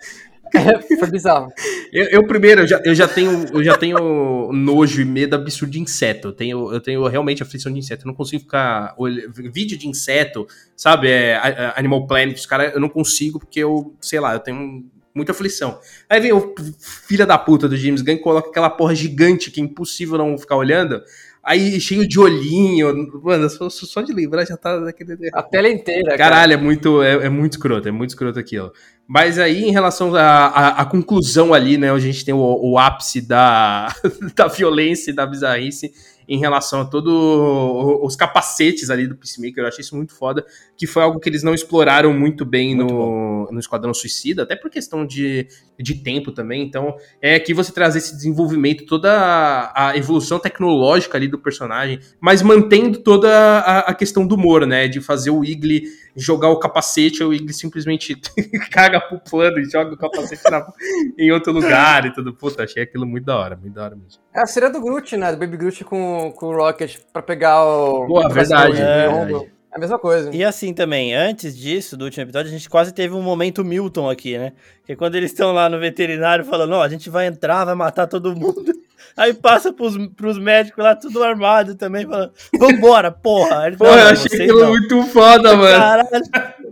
Speaker 4: Foi bizarro.
Speaker 1: Eu, eu, primeiro, eu já, eu já tenho, eu já tenho nojo e medo absurdo de inseto. Eu tenho, eu tenho realmente aflição de inseto. Eu não consigo ficar. Vídeo de inseto, sabe? É, Animal Planet, os caras, eu não consigo porque eu, sei lá, eu tenho muita aflição. Aí vem o filho da puta do James Gunn coloca aquela porra gigante que é impossível não ficar olhando. Aí cheio de olhinho. Mano, só, só de lembrar já tá
Speaker 4: daquele. A tela inteira.
Speaker 1: Caralho, cara. é muito, é, é, muito escroto, é muito escroto aquilo. Mas aí, em relação à conclusão ali, né? Onde a gente tem o, o ápice da, da violência e da bizarrice. Em relação a todos os capacetes ali do Peacemaker. Eu achei isso muito foda, que foi algo que eles não exploraram muito bem muito no, no Esquadrão Suicida, até por questão de, de tempo também. Então, é aqui você trazer esse desenvolvimento, toda a, a evolução tecnológica ali do personagem, mas mantendo toda a, a questão do humor, né? De fazer o Igli jogar o capacete, o Igli simplesmente caga pro plano e joga o capacete na, em outro lugar e tudo. Puta, achei aquilo muito da hora, muito da hora mesmo.
Speaker 4: É a cena do Groot, né? Do Baby Groot com, com o Rocket pra pegar o.
Speaker 1: Boa, verdade. É,
Speaker 4: é a mesma coisa.
Speaker 2: E assim também, antes disso, do último episódio, a gente quase teve um momento Milton aqui, né? Que é quando eles estão lá no veterinário falando, ó, a gente vai entrar, vai matar todo mundo. Aí passa pros, pros médicos lá, tudo armado também, falando, vambora, porra.
Speaker 1: Ele porra, eu achei aquilo não. muito foda, mano. Caralho,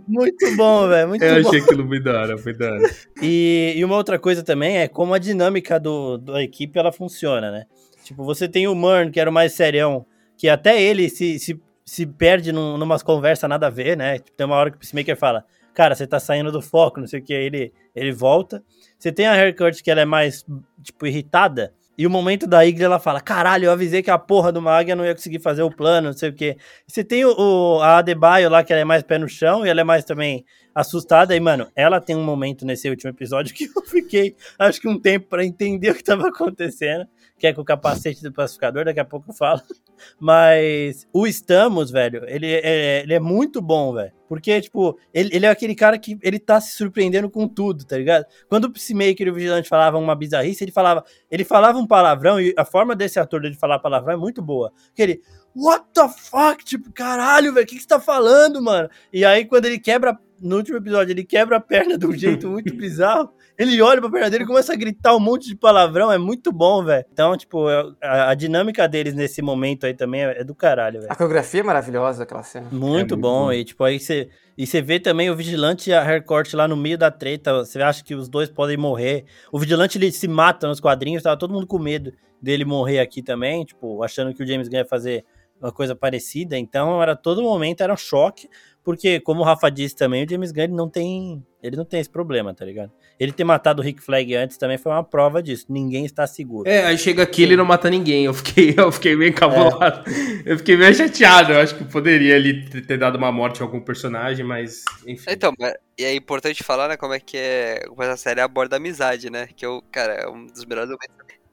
Speaker 2: muito bom, velho, muito
Speaker 1: eu
Speaker 2: bom.
Speaker 1: Eu achei aquilo muito da hora, muito da hora.
Speaker 2: E, e uma outra coisa também é como a dinâmica do, da equipe, ela funciona, né? Tipo, você tem o Murn, que era o mais serião, que até ele se, se se perde num, numas conversas nada a ver, né? Tipo, tem uma hora que o Peacemaker fala, cara, você tá saindo do foco, não sei o que, aí ele, ele volta. Você tem a Haircut que ela é mais, tipo, irritada, e o momento da Igre ela fala, caralho, eu avisei que a porra do Magia não ia conseguir fazer o plano, não sei o que. Você tem o, o, a Adebayo lá, que ela é mais pé no chão, e ela é mais também assustada, e, mano, ela tem um momento nesse último episódio que eu fiquei, acho que um tempo para entender o que tava acontecendo que é com o capacete do pacificador, daqui a pouco eu falo. Mas o Estamos, velho, ele é, ele é muito bom, velho. Porque, tipo, ele, ele é aquele cara que ele tá se surpreendendo com tudo, tá ligado? Quando o Peacemaker e o Vigilante falavam uma bizarrice, ele falava, ele falava um palavrão, e a forma desse ator de falar palavrão é muito boa. Que ele, what the fuck? Tipo, caralho, velho, o que, que você tá falando, mano? E aí, quando ele quebra, no último episódio, ele quebra a perna de um jeito muito bizarro. Ele olha pra perna dele e começa a gritar um monte de palavrão, é muito bom, velho. Então, tipo, a, a, dinâmica deles nesse momento aí também é, é do caralho, velho.
Speaker 4: A coreografia é maravilhosa aquela cena.
Speaker 2: Muito, é muito bom. bom, e tipo, aí você. E você vê também o Vigilante e a Harcourt lá no meio da treta. Você acha que os dois podem morrer. O Vigilante ele se mata nos quadrinhos, tava todo mundo com medo dele morrer aqui também, tipo, achando que o James Gunn ia fazer uma coisa parecida. Então, era todo momento era um choque, porque como o Rafa disse também, o James Gunn ele não tem, ele não tem esse problema, tá ligado? Ele ter matado o Rick Flag antes também foi uma prova disso. Ninguém está seguro.
Speaker 1: É, aí chega aqui ele não mata ninguém. Eu fiquei, eu fiquei meio encabulado. É. Eu fiquei meio chateado. Eu acho que poderia ali ter dado uma morte a algum personagem, mas enfim.
Speaker 3: Então, e é importante falar, né, como é que é, como essa série aborda a amizade, né? Que eu, cara, é um dos melhores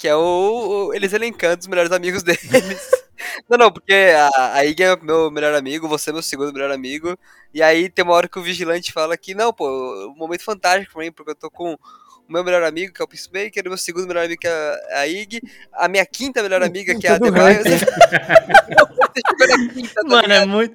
Speaker 3: que é o, o eles elencando os melhores amigos deles. Não, não, porque a, a Ig é meu melhor amigo, você é meu segundo melhor amigo. E aí tem uma hora que o vigilante fala que, não, pô, um momento fantástico pra mim, porque eu tô com o meu melhor amigo, que é o Peacemaker, o meu segundo melhor amigo, que é a Ig, a minha quinta melhor amiga, que é a
Speaker 1: Tá Mano, é muito.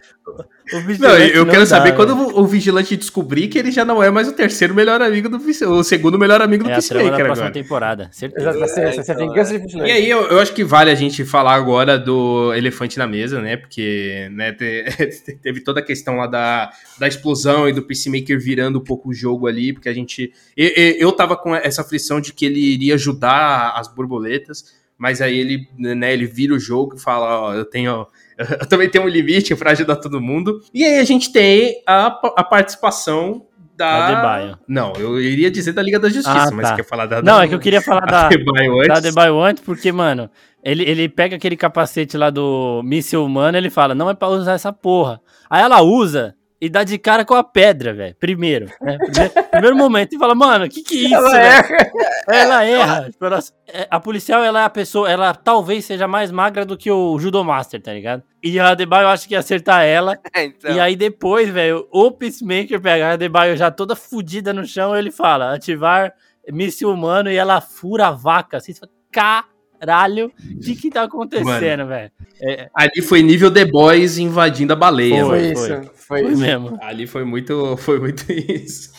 Speaker 1: Não, eu não quero dá, saber quando o vigilante descobrir que ele já não é mais o terceiro melhor amigo do o segundo melhor amigo do
Speaker 2: é Peacemaker. É a próxima temporada, certeza.
Speaker 1: É, é, e aí eu, eu, acho que vale a gente falar agora do elefante na mesa, né? Porque né, teve toda a questão lá da, da explosão e do Peacemaker virando um pouco o jogo ali, porque a gente. Eu, eu tava com essa aflição de que ele iria ajudar as borboletas, mas aí ele, né, ele vira o jogo e fala, ó, eu tenho eu também tenho um limite para ajudar todo mundo. E aí a gente tem a, a participação da.
Speaker 2: Adebayo.
Speaker 1: Não, eu iria dizer da Liga da Justiça, ah, mas tá. quer falar da.
Speaker 2: Não, é que eu queria falar da. Adebayo antes. Da Adebayo antes, porque, mano, ele, ele pega aquele capacete lá do míssil humano ele fala: não é pra usar essa porra. Aí ela usa e dá de cara com a pedra, velho. Primeiro, né? Primeiro, primeiro, momento e fala, mano, que que é isso? Ela erra. Ela erra. É, a policial, ela é a pessoa, ela talvez seja mais magra do que o Judomaster, tá ligado? E a Adebayo, eu acho que ia acertar ela. então. E aí depois, velho, o Peacemaker pega a Adebayo já toda fodida no chão, ele fala, ativar míssil humano e ela fura a vaca. Assim, você fala, caralho, o que que tá acontecendo, velho?
Speaker 1: É... Ali foi nível The Boys invadindo a baleia.
Speaker 4: Foi, isso, foi, foi, foi mesmo.
Speaker 1: Ali foi muito, foi muito isso.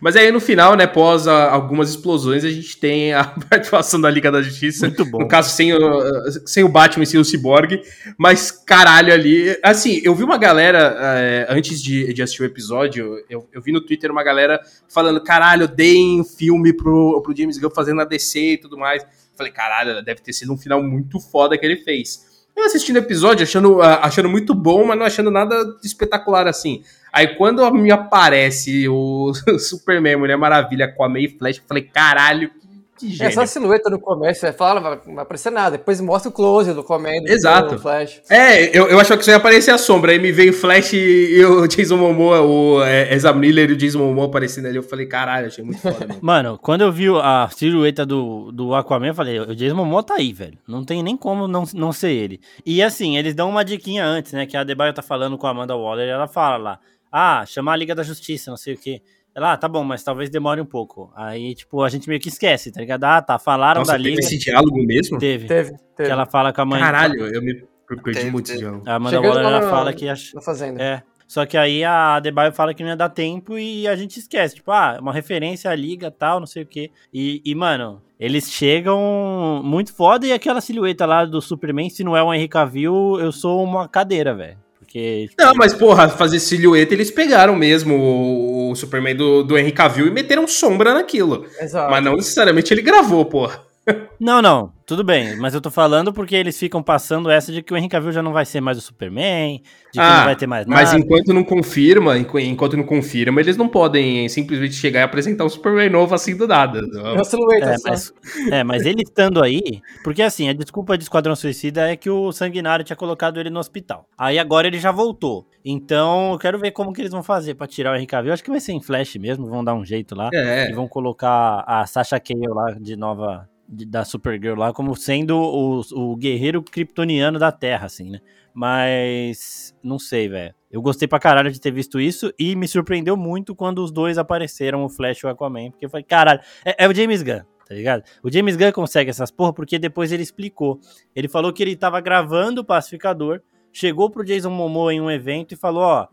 Speaker 1: Mas aí no final, né, pós a, algumas explosões, a gente tem a participação da Liga da Justiça.
Speaker 2: Muito bom.
Speaker 1: No caso, sem o, sem o Batman e sem o Cyborg. Mas caralho ali. Assim, eu vi uma galera, é, antes de, de assistir o episódio, eu, eu vi no Twitter uma galera falando: caralho, deem filme pro, pro James Gunn fazendo a DC e tudo mais. Falei, caralho, deve ter sido um final muito foda que ele fez. Eu assistindo o episódio, achando, achando muito bom, mas não achando nada espetacular assim. Aí quando me aparece o Superman, Mulher Maravilha com a May Flash, eu falei, caralho,
Speaker 4: É só a silhueta no começo, você fala, não vai aparecer nada. Depois mostra o close do comendo.
Speaker 1: Exato. Flash. É, eu, eu achava que só ia aparecer a sombra. Aí me veio o Flash e o Jason Momoa, o é, Ezra Miller e o Jason Momoa aparecendo ali. Eu falei, caralho, achei muito foda.
Speaker 2: Mano. mano, quando eu vi a silhueta do, do Aquaman, eu falei, o Jason Momoa tá aí, velho. Não tem nem como não, não ser ele. E assim, eles dão uma diquinha antes, né? Que a Debaio tá falando com a Amanda Waller e ela fala lá, ah, chamar a Liga da Justiça, não sei o quê. Ela, ah, tá bom, mas talvez demore um pouco. Aí, tipo, a gente meio que esquece, tá ligado? Ah, tá, falaram Nossa, da Liga.
Speaker 1: Teve esse diálogo mesmo?
Speaker 2: Teve. Teve. teve. Que ela fala com a mãe.
Speaker 1: Caralho, eu me perdi teve, muito esse diálogo.
Speaker 2: A Amanda Waller, ela fala que... Ach...
Speaker 4: Na fazenda.
Speaker 2: É. Só que aí a Adebayo fala que não ia dar tempo e a gente esquece. Tipo, ah, uma referência à liga tal, não sei o quê. E, e, mano, eles chegam muito foda e aquela silhueta lá do Superman, se não é o Henry Cavill, eu sou uma cadeira, velho. Porque,
Speaker 1: tipo... Não, mas porra, fazer silhueta eles pegaram mesmo o, o Superman do, do Henry Cavill e meteram sombra naquilo. Exato. Mas não necessariamente ele gravou, porra.
Speaker 2: Não, não, tudo bem, mas eu tô falando porque eles ficam passando essa de que o Henry Cavill já não vai ser mais o Superman, de que ah, não vai ter mais nada.
Speaker 1: Mas enquanto não confirma, enquanto não confirma, eles não podem simplesmente chegar e apresentar um Superman novo assim do nada.
Speaker 2: É, mas, é, mas ele estando aí, porque assim, a desculpa de Esquadrão Suicida é que o Sanguinário tinha colocado ele no hospital. Aí agora ele já voltou. Então, eu quero ver como que eles vão fazer para tirar o Henry Cavill. Acho que vai ser em Flash mesmo, vão dar um jeito lá. É. E vão colocar a Sasha Cale lá de nova da Supergirl lá como sendo o, o guerreiro kryptoniano da Terra, assim, né? Mas não sei, velho. Eu gostei pra caralho de ter visto isso e me surpreendeu muito quando os dois apareceram, o Flash e o Aquaman, porque eu falei, caralho, é, é o James Gunn, tá ligado? O James Gunn consegue essas porra porque depois ele explicou. Ele falou que ele tava gravando o Pacificador, chegou pro Jason Momoa em um evento e falou, ó,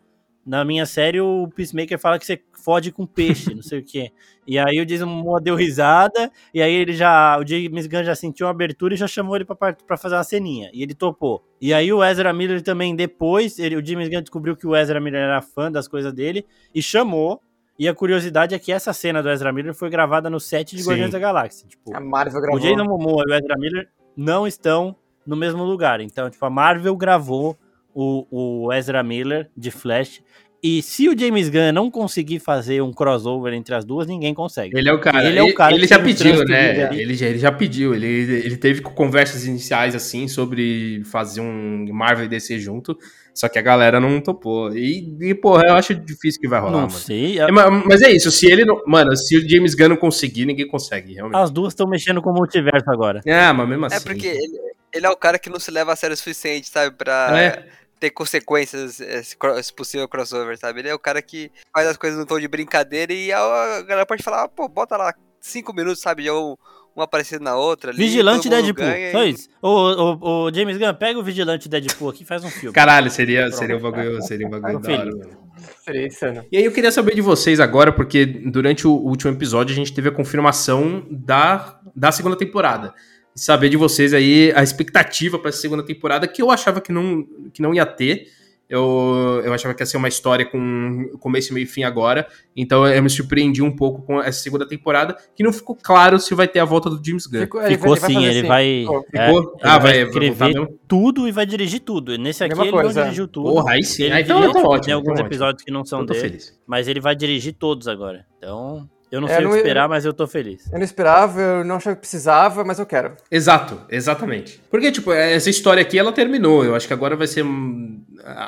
Speaker 2: na minha série o Peacemaker fala que você fode com peixe, não sei o quê. E aí o Jason Momoa deu risada, e aí ele já, o James Gunn já sentiu uma abertura e já chamou ele para fazer uma ceninha, e ele topou. E aí o Ezra Miller também depois, ele, o James Gunn descobriu que o Ezra Miller era fã das coisas dele e chamou. E a curiosidade é que essa cena do Ezra Miller foi gravada no set de Sim. Guardiões da Galáxia. Tipo,
Speaker 4: a Marvel gravou.
Speaker 2: O Jason Momoa e o Ezra Miller não estão no mesmo lugar. Então, tipo, a Marvel gravou o, o Ezra Miller de Flash e se o James Gunn não conseguir fazer um crossover entre as duas, ninguém consegue.
Speaker 1: Ele é o cara. Ele, é o cara ele, ele já pediu, né? Ele já, ele já pediu. Ele, ele teve conversas iniciais assim sobre fazer um Marvel e DC junto. Só que a galera não topou. E, e porra, eu acho difícil que vai rolar. Não mano.
Speaker 2: sei.
Speaker 1: É, mas é isso. Se ele não. Mano, se o James Gunn não conseguir, ninguém consegue. Realmente.
Speaker 2: As duas estão mexendo com o multiverso agora.
Speaker 1: É, mas mesmo é assim.
Speaker 3: É porque ele, ele é o cara que não se leva a sério o suficiente, sabe? Pra. É ter consequências esse, esse, possível crossover, sabe? Ele é o cara que faz as coisas no tom de brincadeira e a, galera pode falar, ah, pô, bota lá cinco minutos, sabe? Já um, um aparecendo na outra. Ali,
Speaker 2: Vigilante Deadpool, só isso. O, o, o, James Gunn, pega o Vigilante Deadpool aqui e faz um filme.
Speaker 1: Caralho, seria, seria um bagulho, seria um bagulho da hora, E aí eu queria saber de vocês agora, porque durante o último episódio a gente teve a confirmação da, da segunda temporada saber de vocês aí a expectativa para essa segunda temporada, que eu achava que não, que não ia ter. Eu, eu achava que ia ser uma história com começo, meio e fim agora. Então eu me surpreendi um pouco com essa segunda temporada, que não ficou claro se vai ter a volta do James Gunn.
Speaker 2: Ficou, ficou ele sim, ele vai. Ficou? É, ah, vai, vai escrever tudo e vai dirigir tudo. Nesse aqui ele não dirigiu tudo.
Speaker 1: Porra, aí sim. Ele ah, então, então ótimo.
Speaker 2: Tem alguns
Speaker 1: então
Speaker 2: episódios que não são dele, feliz. mas ele vai dirigir todos agora. Então, eu não é, sei o que esperar, eu, mas eu tô feliz.
Speaker 4: Eu não esperava, eu não achava que precisava, mas eu quero.
Speaker 1: Exato, exatamente. Porque, tipo, essa história aqui, ela terminou. Eu acho que agora vai ser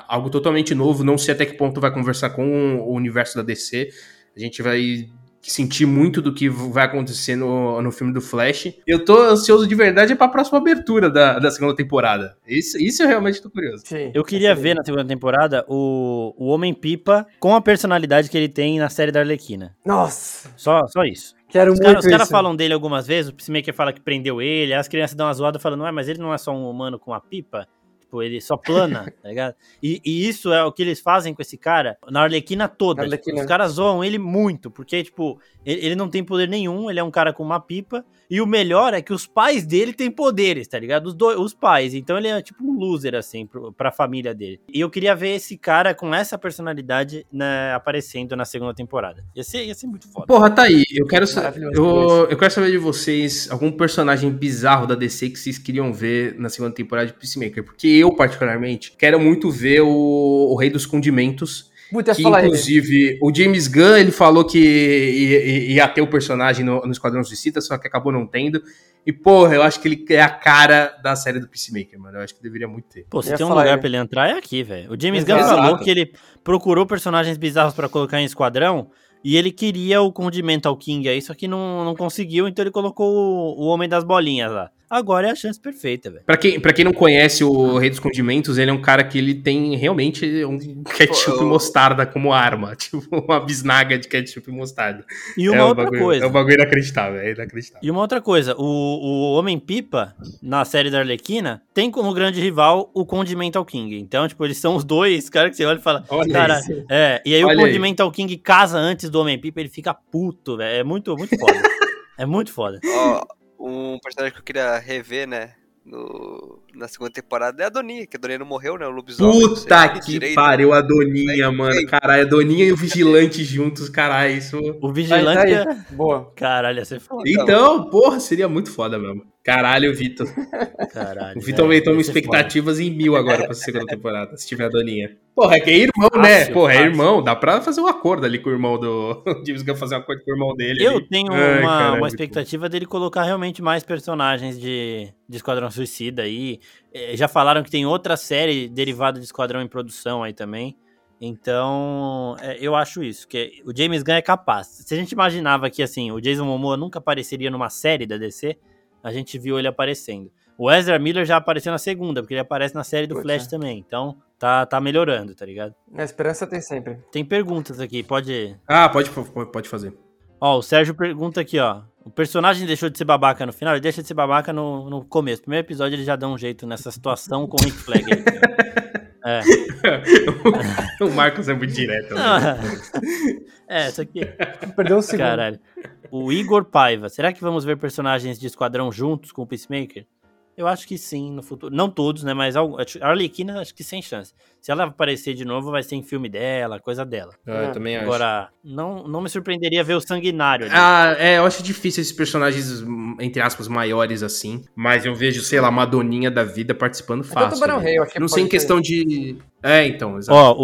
Speaker 1: algo totalmente novo. Não sei até que ponto vai conversar com o universo da DC. A gente vai sentir muito do que vai acontecer no, no filme do Flash. Eu tô ansioso de verdade para a próxima abertura da, da segunda temporada. Isso, isso eu realmente tô curioso.
Speaker 2: Sim, eu queria ver na segunda temporada o, o Homem-Pipa com a personalidade que ele tem na série da Arlequina.
Speaker 4: Nossa!
Speaker 2: Só, só isso.
Speaker 4: Quero
Speaker 2: os
Speaker 4: muito Os
Speaker 2: caras falam dele algumas vezes, o Peacemaker fala que prendeu ele, as crianças dão uma zoada falando, ué, mas ele não é só um humano com uma pipa? Tipo, ele só plana, tá ligado? E, e, isso é o que eles fazem com esse cara na Arlequina toda. Arlequina. Tipo, os caras zoam ele muito, porque, tipo, ele, ele, não tem poder nenhum, ele é um cara com uma pipa. E o melhor é que os pais dele têm poderes, tá ligado? Os, dois, os pais. Então ele é tipo um loser, assim, pro, pra família dele. E eu queria ver esse cara com essa personalidade né, aparecendo na segunda temporada. Ia ser, ia ser muito foda.
Speaker 1: Porra, tá aí. Eu quero, eu, eu quero saber de vocês algum personagem bizarro da DC que vocês queriam ver na segunda temporada de Peacemaker. Porque eu, particularmente, quero muito ver o, o Rei dos Condimentos Puta, que, inclusive, o James Gunn, ele falou que ia, ia ter o personagem no, no Esquadrão Suicida, só que acabou não tendo. E, porra, eu acho que ele é a cara da série do Peacemaker, mano. Eu acho que deveria muito ter.
Speaker 2: Pô, se tem um lugar pra ele entrar, é aqui, velho. O James Gunn falou que ele procurou personagens bizarros para colocar em Esquadrão e ele queria o Condimental King aí, só que não, não conseguiu, então ele colocou o, o Homem das Bolinhas lá. Agora é a chance perfeita, velho.
Speaker 1: Pra quem, pra quem não conhece o Rei dos Condimentos, ele é um cara que ele tem realmente um ketchup e mostarda como arma. Tipo, uma bisnaga de ketchup e mostarda.
Speaker 2: E uma
Speaker 1: é
Speaker 2: outra
Speaker 1: bagulho,
Speaker 2: coisa.
Speaker 1: É um bagulho inacreditável, é inacreditável.
Speaker 2: E uma outra coisa, o, o Homem-Pipa, na série da Arlequina, tem como grande rival o Condimental King. Então, tipo, eles são os dois caras que você olha e fala, olha cara, isso. é. E aí olha o Condimental aí. King casa antes do Homem-Pipa, ele fica puto, velho. É muito, muito foda. é muito foda.
Speaker 3: Ó, oh um personagem que eu queria rever, né? No, na segunda temporada é a Doninha, que a Doninha não morreu, né? O lobisomem.
Speaker 1: Puta que direito. pariu, a Doninha, é, mano. Caralho, a Doninha e o Vigilante juntos, caralho. Isso...
Speaker 2: O Vigilante é... Boa. Caralho, ia ser foda.
Speaker 1: Então, porra, seria muito foda mesmo. Caralho, Vitor. Caralho. O Vitor aumentou minhas expectativas foda. em mil agora pra segunda temporada, se tiver a Doninha. Porra, é que é irmão, fácil, né? Porra, é irmão. Dá pra fazer um acordo ali com o irmão do. O James Gunn fazer um acordo com o irmão dele.
Speaker 2: Eu
Speaker 1: ali.
Speaker 2: tenho Ai, uma, caralho, uma expectativa dele colocar realmente mais personagens de, de Esquadrão Suicida aí. É, já falaram que tem outra série derivada de Esquadrão em produção aí também. Então, é, eu acho isso, que o James Gunn é capaz. Se a gente imaginava que assim, o Jason Momoa nunca apareceria numa série da DC, a gente viu ele aparecendo. O Ezra Miller já apareceu na segunda, porque ele aparece na série do Poxa. Flash também. Então, tá, tá melhorando, tá ligado?
Speaker 4: A esperança tem sempre.
Speaker 2: Tem perguntas aqui, pode.
Speaker 1: Ah, pode, pode fazer.
Speaker 2: Ó, o Sérgio pergunta aqui, ó. O personagem deixou de ser babaca no final? Ele deixa de ser babaca no, no começo. No primeiro episódio ele já dá um jeito nessa situação com o Rick Flag.
Speaker 1: é. o Marcos é muito direto. Né?
Speaker 2: é, isso aqui.
Speaker 4: Perdeu um segundo.
Speaker 2: Caralho. O Igor Paiva. Será que vamos ver personagens de Esquadrão juntos com o Peacemaker? Eu acho que sim, no futuro. Não todos, né? Mas a Arlequina, acho que sem chance. Se ela aparecer de novo, vai ser em filme dela, coisa dela.
Speaker 1: Ah, eu também
Speaker 2: acho. Agora, não, não me surpreenderia ver o Sanguinário.
Speaker 1: Ali. Ah, é, eu acho difícil esses personagens, entre aspas, maiores assim. Mas eu vejo, sei lá, Madoninha da vida participando fácil. Tubarão Rei, eu acho que Não sei em questão de. É, então,
Speaker 2: exato. Ó,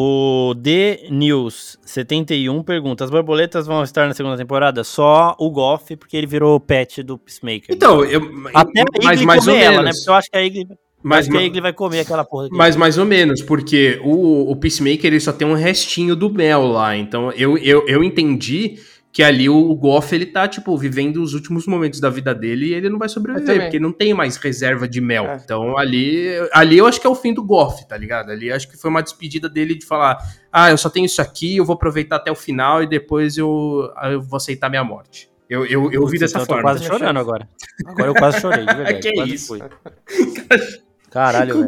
Speaker 2: o The News 71 pergunta: as borboletas vão estar na segunda temporada? Só o Goff, porque ele virou pet do Peacemaker.
Speaker 1: Então, eu.
Speaker 2: Até a mas mais ou ela, né? menos. né? Porque eu acho que a Igli mas, mas que vai comer aquela porra.
Speaker 1: Mas mais ou menos, porque o, o Peacemaker ele só tem um restinho do mel lá. Então eu, eu, eu entendi que ali o Goff ele tá, tipo, vivendo os últimos momentos da vida dele e ele não vai sobreviver, porque não tem mais reserva de mel. É. Então ali, ali eu acho que é o fim do Goff, tá ligado? Ali acho que foi uma despedida dele de falar: ah, eu só tenho isso aqui, eu vou aproveitar até o final e depois eu, eu vou aceitar minha morte. Eu, eu, eu vi dessa então forma.
Speaker 2: Eu tô quase chorando agora. Agora eu quase chorei, de verdade.
Speaker 1: que
Speaker 2: quase
Speaker 1: isso?
Speaker 2: Caralho, velho.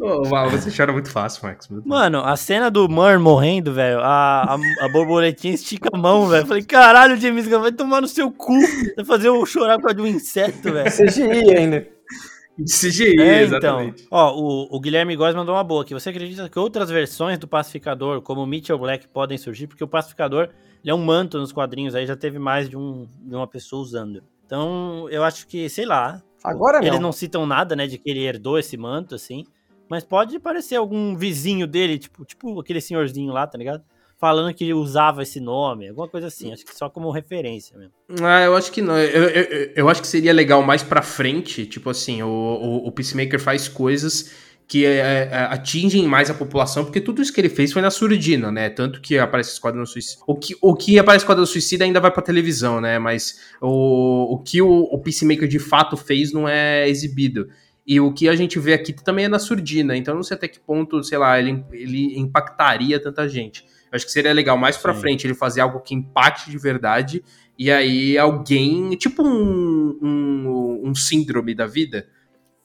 Speaker 1: Oh, você chora muito fácil, Max.
Speaker 2: Mano, a cena do Mur morrendo, velho, a, a, a, borboletinha estica a mão, velho. Falei, caralho, James Gunn, vai tomar no seu cu. Vai fazer eu chorar por causa de um inseto, velho.
Speaker 4: CGI ainda.
Speaker 1: CGI, é, então. exatamente.
Speaker 2: Então, ó, o, o Guilherme Góes mandou uma boa aqui. Você acredita que outras versões do Pacificador, como Mitchell Black, podem surgir? Porque o Pacificador, ele é um manto nos quadrinhos, aí já teve mais de, um, de uma pessoa usando. Então, eu acho que, sei lá,
Speaker 4: Agora
Speaker 2: não. Eles não citam nada, né, de que ele herdou esse manto, assim. Mas pode parecer algum vizinho dele, tipo, tipo aquele senhorzinho lá, tá ligado? Falando que usava esse nome, alguma coisa assim. Acho que só como referência mesmo.
Speaker 1: Ah, eu acho que não. Eu, eu, eu acho que seria legal mais pra frente, tipo assim, o, o, o Peacemaker faz coisas que é, é, atingem mais a população, porque tudo isso que ele fez foi na surdina, né? Tanto que aparece Esquadrão Suicida. O que, o que aparece Esquadrão Suicida ainda vai pra televisão, né? Mas o, o que o, o Peacemaker de fato fez não é exibido. E o que a gente vê aqui também é na surdina, então não sei até que ponto, sei lá, ele, ele impactaria tanta gente. Eu acho que seria legal mais pra Sim. frente ele fazer algo que impacte de verdade, e aí alguém, tipo um, um, um síndrome da vida,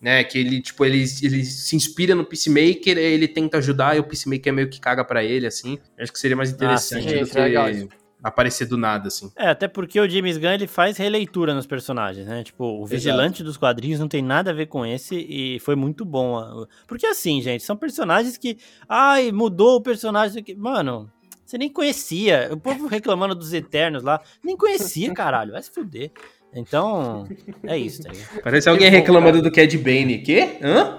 Speaker 1: né? Que ele, tipo, ele, ele se inspira no Peacemaker, ele tenta ajudar e o Peacemaker meio que caga para ele, assim. Acho que seria mais ah, interessante ah, sim, do que é aparecer do nada, assim.
Speaker 2: É, até porque o James Gunn, ele faz releitura nos personagens, né? Tipo, o Vigilante Exato. dos quadrinhos não tem nada a ver com esse e foi muito bom. Porque assim, gente, são personagens que... Ai, mudou o personagem... Mano, você nem conhecia. O povo reclamando dos Eternos lá. Nem conhecia, caralho. Vai se fuder. Então, é isso, tá
Speaker 1: Parece alguém reclamando do Cad Bane. Quê? Hã?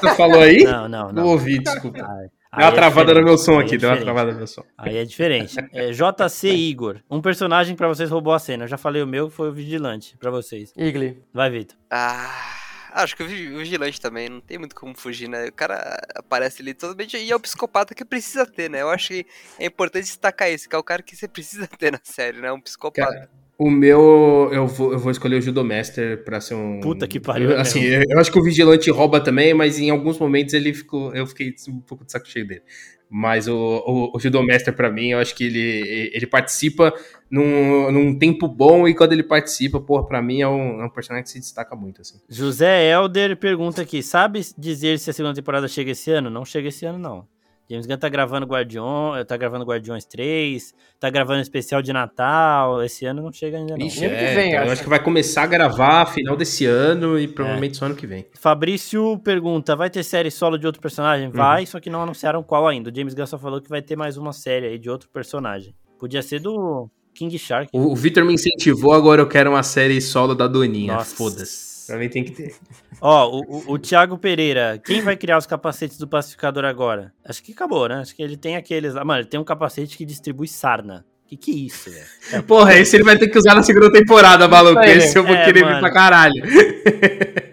Speaker 1: Você falou aí?
Speaker 2: Não, não, não.
Speaker 1: Vou ouvir, desculpa. Deu uma é travada no meu som aqui, é deu uma travada no meu som.
Speaker 2: Aí é diferente. É, JC Igor, um personagem pra vocês roubou a cena. Eu já falei o meu, foi o Vigilante, pra vocês.
Speaker 4: Igli.
Speaker 2: Vai, Vitor.
Speaker 3: Ah... Acho que o vigilante também, não tem muito como fugir, né? O cara aparece ali totalmente. E é o psicopata que precisa ter, né? Eu acho que é importante destacar isso, que é o cara que você precisa ter na série, né? Um psicopata. Cara,
Speaker 1: o meu, eu vou, eu vou escolher o Judomaster pra ser um.
Speaker 2: Puta que pariu.
Speaker 1: Eu, assim, eu, eu acho que o Vigilante rouba também, mas em alguns momentos ele ficou. Eu fiquei um pouco de saco cheio dele. Mas o, o, o Judomaster, pra mim, eu acho que ele, ele participa num, num tempo bom e quando ele participa, porra, pra mim é um, é um personagem que se destaca muito, assim.
Speaker 2: José Elder pergunta aqui: sabe dizer se a segunda temporada chega esse ano? Não chega esse ano, não. James Gunn tá gravando Guardiões, tá gravando Guardiões 3, tá gravando especial de Natal. Esse ano não chega ainda, não.
Speaker 1: Ixi, é, vem, então, eu acho que vai começar a gravar final desse ano e provavelmente é. só ano que vem.
Speaker 2: Fabrício pergunta: vai ter série solo de outro personagem? Uhum. Vai, só que não anunciaram qual ainda. O James Gunn só falou que vai ter mais uma série aí de outro personagem. Podia ser do King Shark.
Speaker 1: O, o Victor me incentivou, agora eu quero uma série solo da Doninha. Foda-se. Pra mim tem que ter.
Speaker 2: Ó, o, o, o Thiago Pereira, quem vai criar os capacetes do pacificador agora? Acho que acabou, né? Acho que ele tem aqueles lá. Mano, ele tem um capacete que distribui sarna. Que que é isso, velho?
Speaker 1: Porra, esse ele vai ter que usar na segunda temporada, maluco. Esse eu vou é, querer mano. vir pra caralho.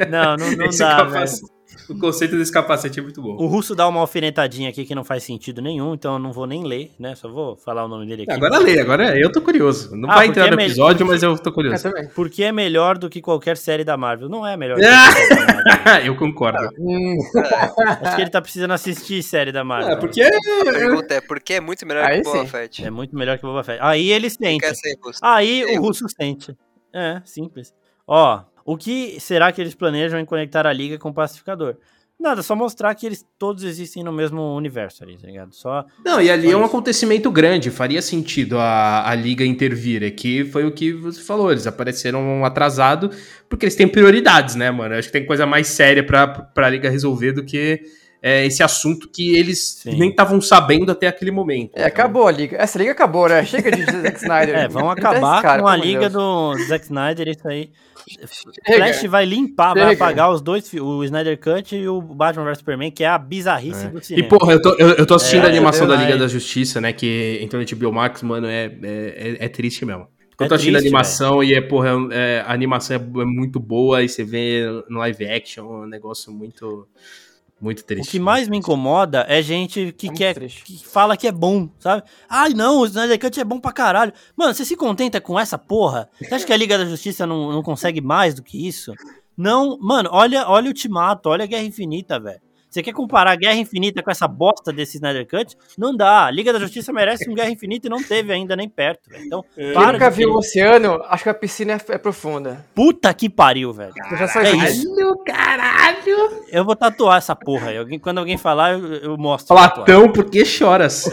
Speaker 2: Não, não, não dá, velho.
Speaker 1: O conceito desse capacete é muito bom.
Speaker 2: O russo dá uma alfinetadinha aqui que não faz sentido nenhum, então eu não vou nem ler, né? Só vou falar o nome dele aqui.
Speaker 1: Agora lê, agora eu tô curioso. Não ah, vai entrar é no episódio, mas eu tô curioso.
Speaker 2: É porque é melhor do que qualquer série da Marvel. Não é melhor.
Speaker 1: eu concordo.
Speaker 2: Acho que ele tá precisando assistir série da Marvel.
Speaker 3: É, porque... A pergunta é, porque é muito melhor Aí que o Boba Fett.
Speaker 2: É muito melhor que o Boba Fett. Aí ele sente. Aí o russo sente. É, simples. Ó, o que será que eles planejam em conectar a liga com o pacificador? Nada, só mostrar que eles todos existem no mesmo universo ali, tá ligado? Só.
Speaker 1: Não, e ali é um isso. acontecimento grande, faria sentido a, a liga intervir. É que foi o que você falou, eles apareceram atrasado porque eles têm prioridades, né, mano? Acho que tem coisa mais séria pra, pra liga resolver do que é, esse assunto que eles Sim. nem estavam sabendo até aquele momento.
Speaker 4: É, acabou a liga. Essa liga acabou, né? Chega de Zack Snyder.
Speaker 2: É, vão acabar cara, com a liga Deus. do Zack Snyder, isso aí. Flash vai limpar, Chega. vai apagar os dois, o Snyder Cut e o Batman vs Superman, que é a bizarrice é. do cinema.
Speaker 1: E, porra, eu tô, eu, eu tô assistindo é, a animação da Liga da Justiça, né, que entrou no HBO Max, mano, é, é, é triste mesmo. Eu tô é assistindo a animação véio. e é, porra, é, a animação é, é muito boa e você vê no live action, um negócio muito... Muito triste.
Speaker 2: O que mais me incomoda é gente que é quer que fala que é bom, sabe? Ai, não, o Snyder Cut é bom pra caralho. Mano, você se contenta com essa porra? Você acha que a Liga da Justiça não, não consegue mais do que isso? Não, mano, olha, olha o Ultimato, olha a Guerra Infinita, velho. Você quer comparar Guerra Infinita com essa bosta desse Snyder Cut? Não dá. Liga da Justiça merece um Guerra Infinita e não teve ainda nem perto, velho. Então,
Speaker 4: é. para Quem nunca viu o oceano, acho que a piscina é, é profunda.
Speaker 2: Puta que pariu, velho.
Speaker 1: Caralho, é isso. caralho.
Speaker 2: Eu vou tatuar essa porra. Alguém, quando alguém falar, eu, eu mostro.
Speaker 1: Platão, por que choras?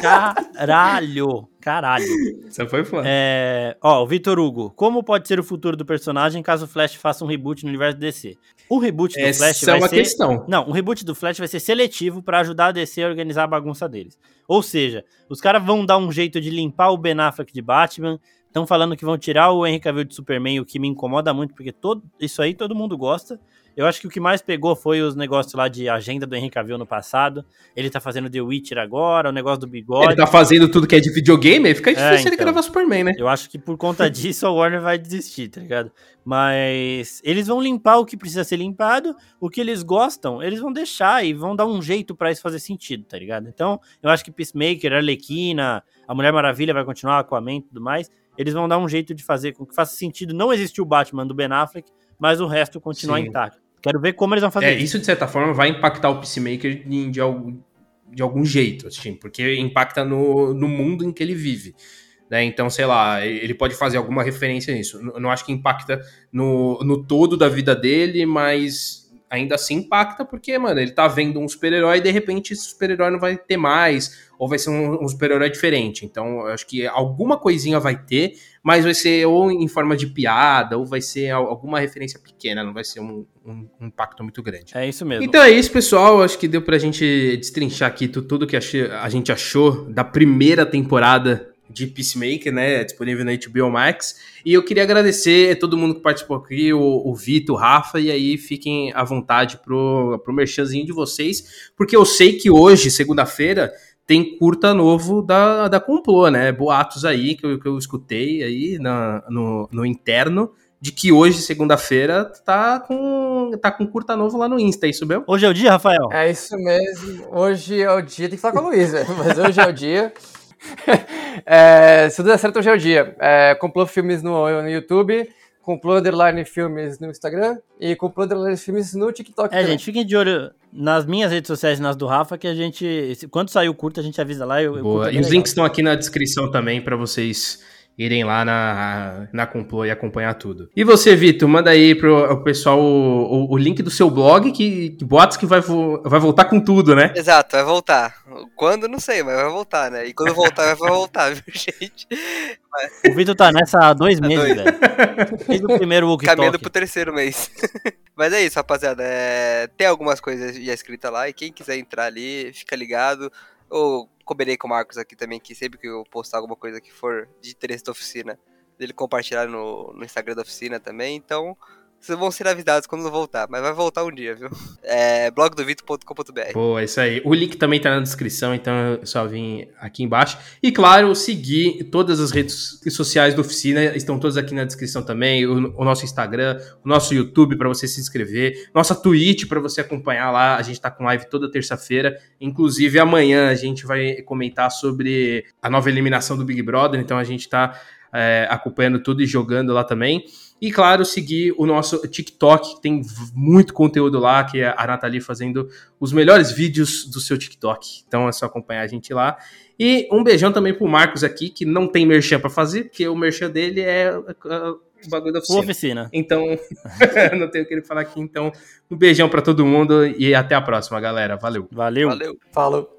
Speaker 2: Caralho. Caralho.
Speaker 1: Isso foi foda.
Speaker 2: É... Ó, o Vitor Hugo. Como pode ser o futuro do personagem caso o Flash faça um reboot no universo DC? O reboot do
Speaker 1: Essa
Speaker 2: Flash
Speaker 1: é vai
Speaker 2: uma
Speaker 1: ser... questão.
Speaker 2: Não, o reboot do Flash vai ser seletivo para ajudar a DC a organizar a bagunça deles. Ou seja, os caras vão dar um jeito de limpar o Ben Affleck de Batman, estão falando que vão tirar o Henry Cavill de Superman, o que me incomoda muito, porque todo, isso aí todo mundo gosta. Eu acho que o que mais pegou foi os negócios lá de agenda do Henry Cavill no passado. Ele tá fazendo The Witcher agora, o negócio do bigode.
Speaker 1: Ele tá fazendo tudo que é de videogame, fica difícil é, então, ele gravar Superman, né?
Speaker 2: Eu acho que por conta disso a Warner vai desistir, tá ligado? Mas eles vão limpar o que precisa ser limpado, o que eles gostam, eles vão deixar e vão dar um jeito para isso fazer sentido, tá ligado? Então, eu acho que Peacemaker, Arlequina, a Mulher Maravilha vai continuar, Aquaman e tudo mais. Eles vão dar um jeito de fazer com que faça sentido não existir o Batman do Ben Affleck, mas o resto continuar Sim. intacto. Quero ver como eles vão fazer
Speaker 1: é, isso. De certa forma, vai impactar o Peacemaker de, de, algum, de algum jeito, assim, porque impacta no, no mundo em que ele vive. Né? Então, sei lá, ele pode fazer alguma referência nisso. Eu não acho que impacta no, no todo da vida dele, mas ainda assim impacta porque, mano, ele tá vendo um super-herói e de repente esse super-herói não vai ter mais, ou vai ser um, um super-herói diferente. Então, eu acho que alguma coisinha vai ter, mas vai ser ou em forma de piada, ou vai ser alguma referência pequena, não vai ser um, um, um impacto muito grande.
Speaker 2: É isso mesmo.
Speaker 1: Então é isso, pessoal. Acho que deu pra gente destrinchar aqui tudo que a gente achou da primeira temporada de Peacemaker, né? Disponível na HBO Max. E eu queria agradecer a todo mundo que participou aqui, o, o Vitor, o Rafa, e aí fiquem à vontade pro, pro merchanzinho de vocês, porque eu sei que hoje, segunda-feira, tem curta novo da, da Complô, né? Boatos aí que eu, que eu escutei aí na, no, no interno de que hoje, segunda-feira, tá com, tá com curta novo lá no Insta, é isso mesmo?
Speaker 2: Hoje é o dia, Rafael?
Speaker 4: É isso mesmo. Hoje é o dia, tem que falar com a Luísa, mas hoje é o dia. É, se tudo der certo, hoje é o dia. É, Complô Filmes no, no YouTube, Complô Underline Filmes no Instagram e Complô Underline Filmes no TikTok.
Speaker 2: É, também. gente, fiquem de olho nas minhas redes sociais e nas do Rafa, que a gente, quando sair o curto, a gente avisa lá. Eu,
Speaker 1: Boa. e os links estão aqui na descrição também para vocês irem lá na, na Complô e acompanhar tudo. E você, Vitor, manda aí pro o pessoal o, o, link do seu blog, que, que boatos que vai, vai voltar com tudo, né?
Speaker 3: Exato, vai voltar. Quando, não sei, mas vai voltar, né? E quando voltar, vai voltar, viu, gente?
Speaker 2: O Vitor tá nessa há dois meses, dois. velho. Desde o primeiro
Speaker 3: walkie Caminhando pro terceiro mês. mas é isso, rapaziada. É... Tem algumas coisas já escritas lá, e quem quiser entrar ali, fica ligado. Ou combinei com o Marcos aqui também que sempre que eu postar alguma coisa que for de interesse da oficina, ele compartilhar no, no Instagram da oficina também. Então, vocês vão ser avisados quando voltar, mas vai voltar um dia, viu? É blogdovito.com.br.
Speaker 1: Pô, é isso aí. O link também tá na descrição, então é só vir aqui embaixo. E claro, seguir todas as redes sociais da oficina, estão todas aqui na descrição também. O, o nosso Instagram, o nosso YouTube para você se inscrever, nossa Twitch para você acompanhar lá. A gente tá com live toda terça-feira. Inclusive, amanhã a gente vai comentar sobre a nova eliminação do Big Brother, então a gente tá é, acompanhando tudo e jogando lá também. E claro, seguir o nosso TikTok, que tem muito conteúdo lá, que é a Nathalie fazendo os melhores vídeos do seu TikTok. Então é só acompanhar a gente lá. E um beijão também pro Marcos aqui, que não tem merchan para fazer, porque o merchan dele é, é o bagulho da oficina.
Speaker 2: oficina.
Speaker 1: Então, não tenho o que ele falar aqui. Então, um beijão para todo mundo e até a próxima, galera. Valeu.
Speaker 2: Valeu.
Speaker 3: Valeu.
Speaker 4: Falou.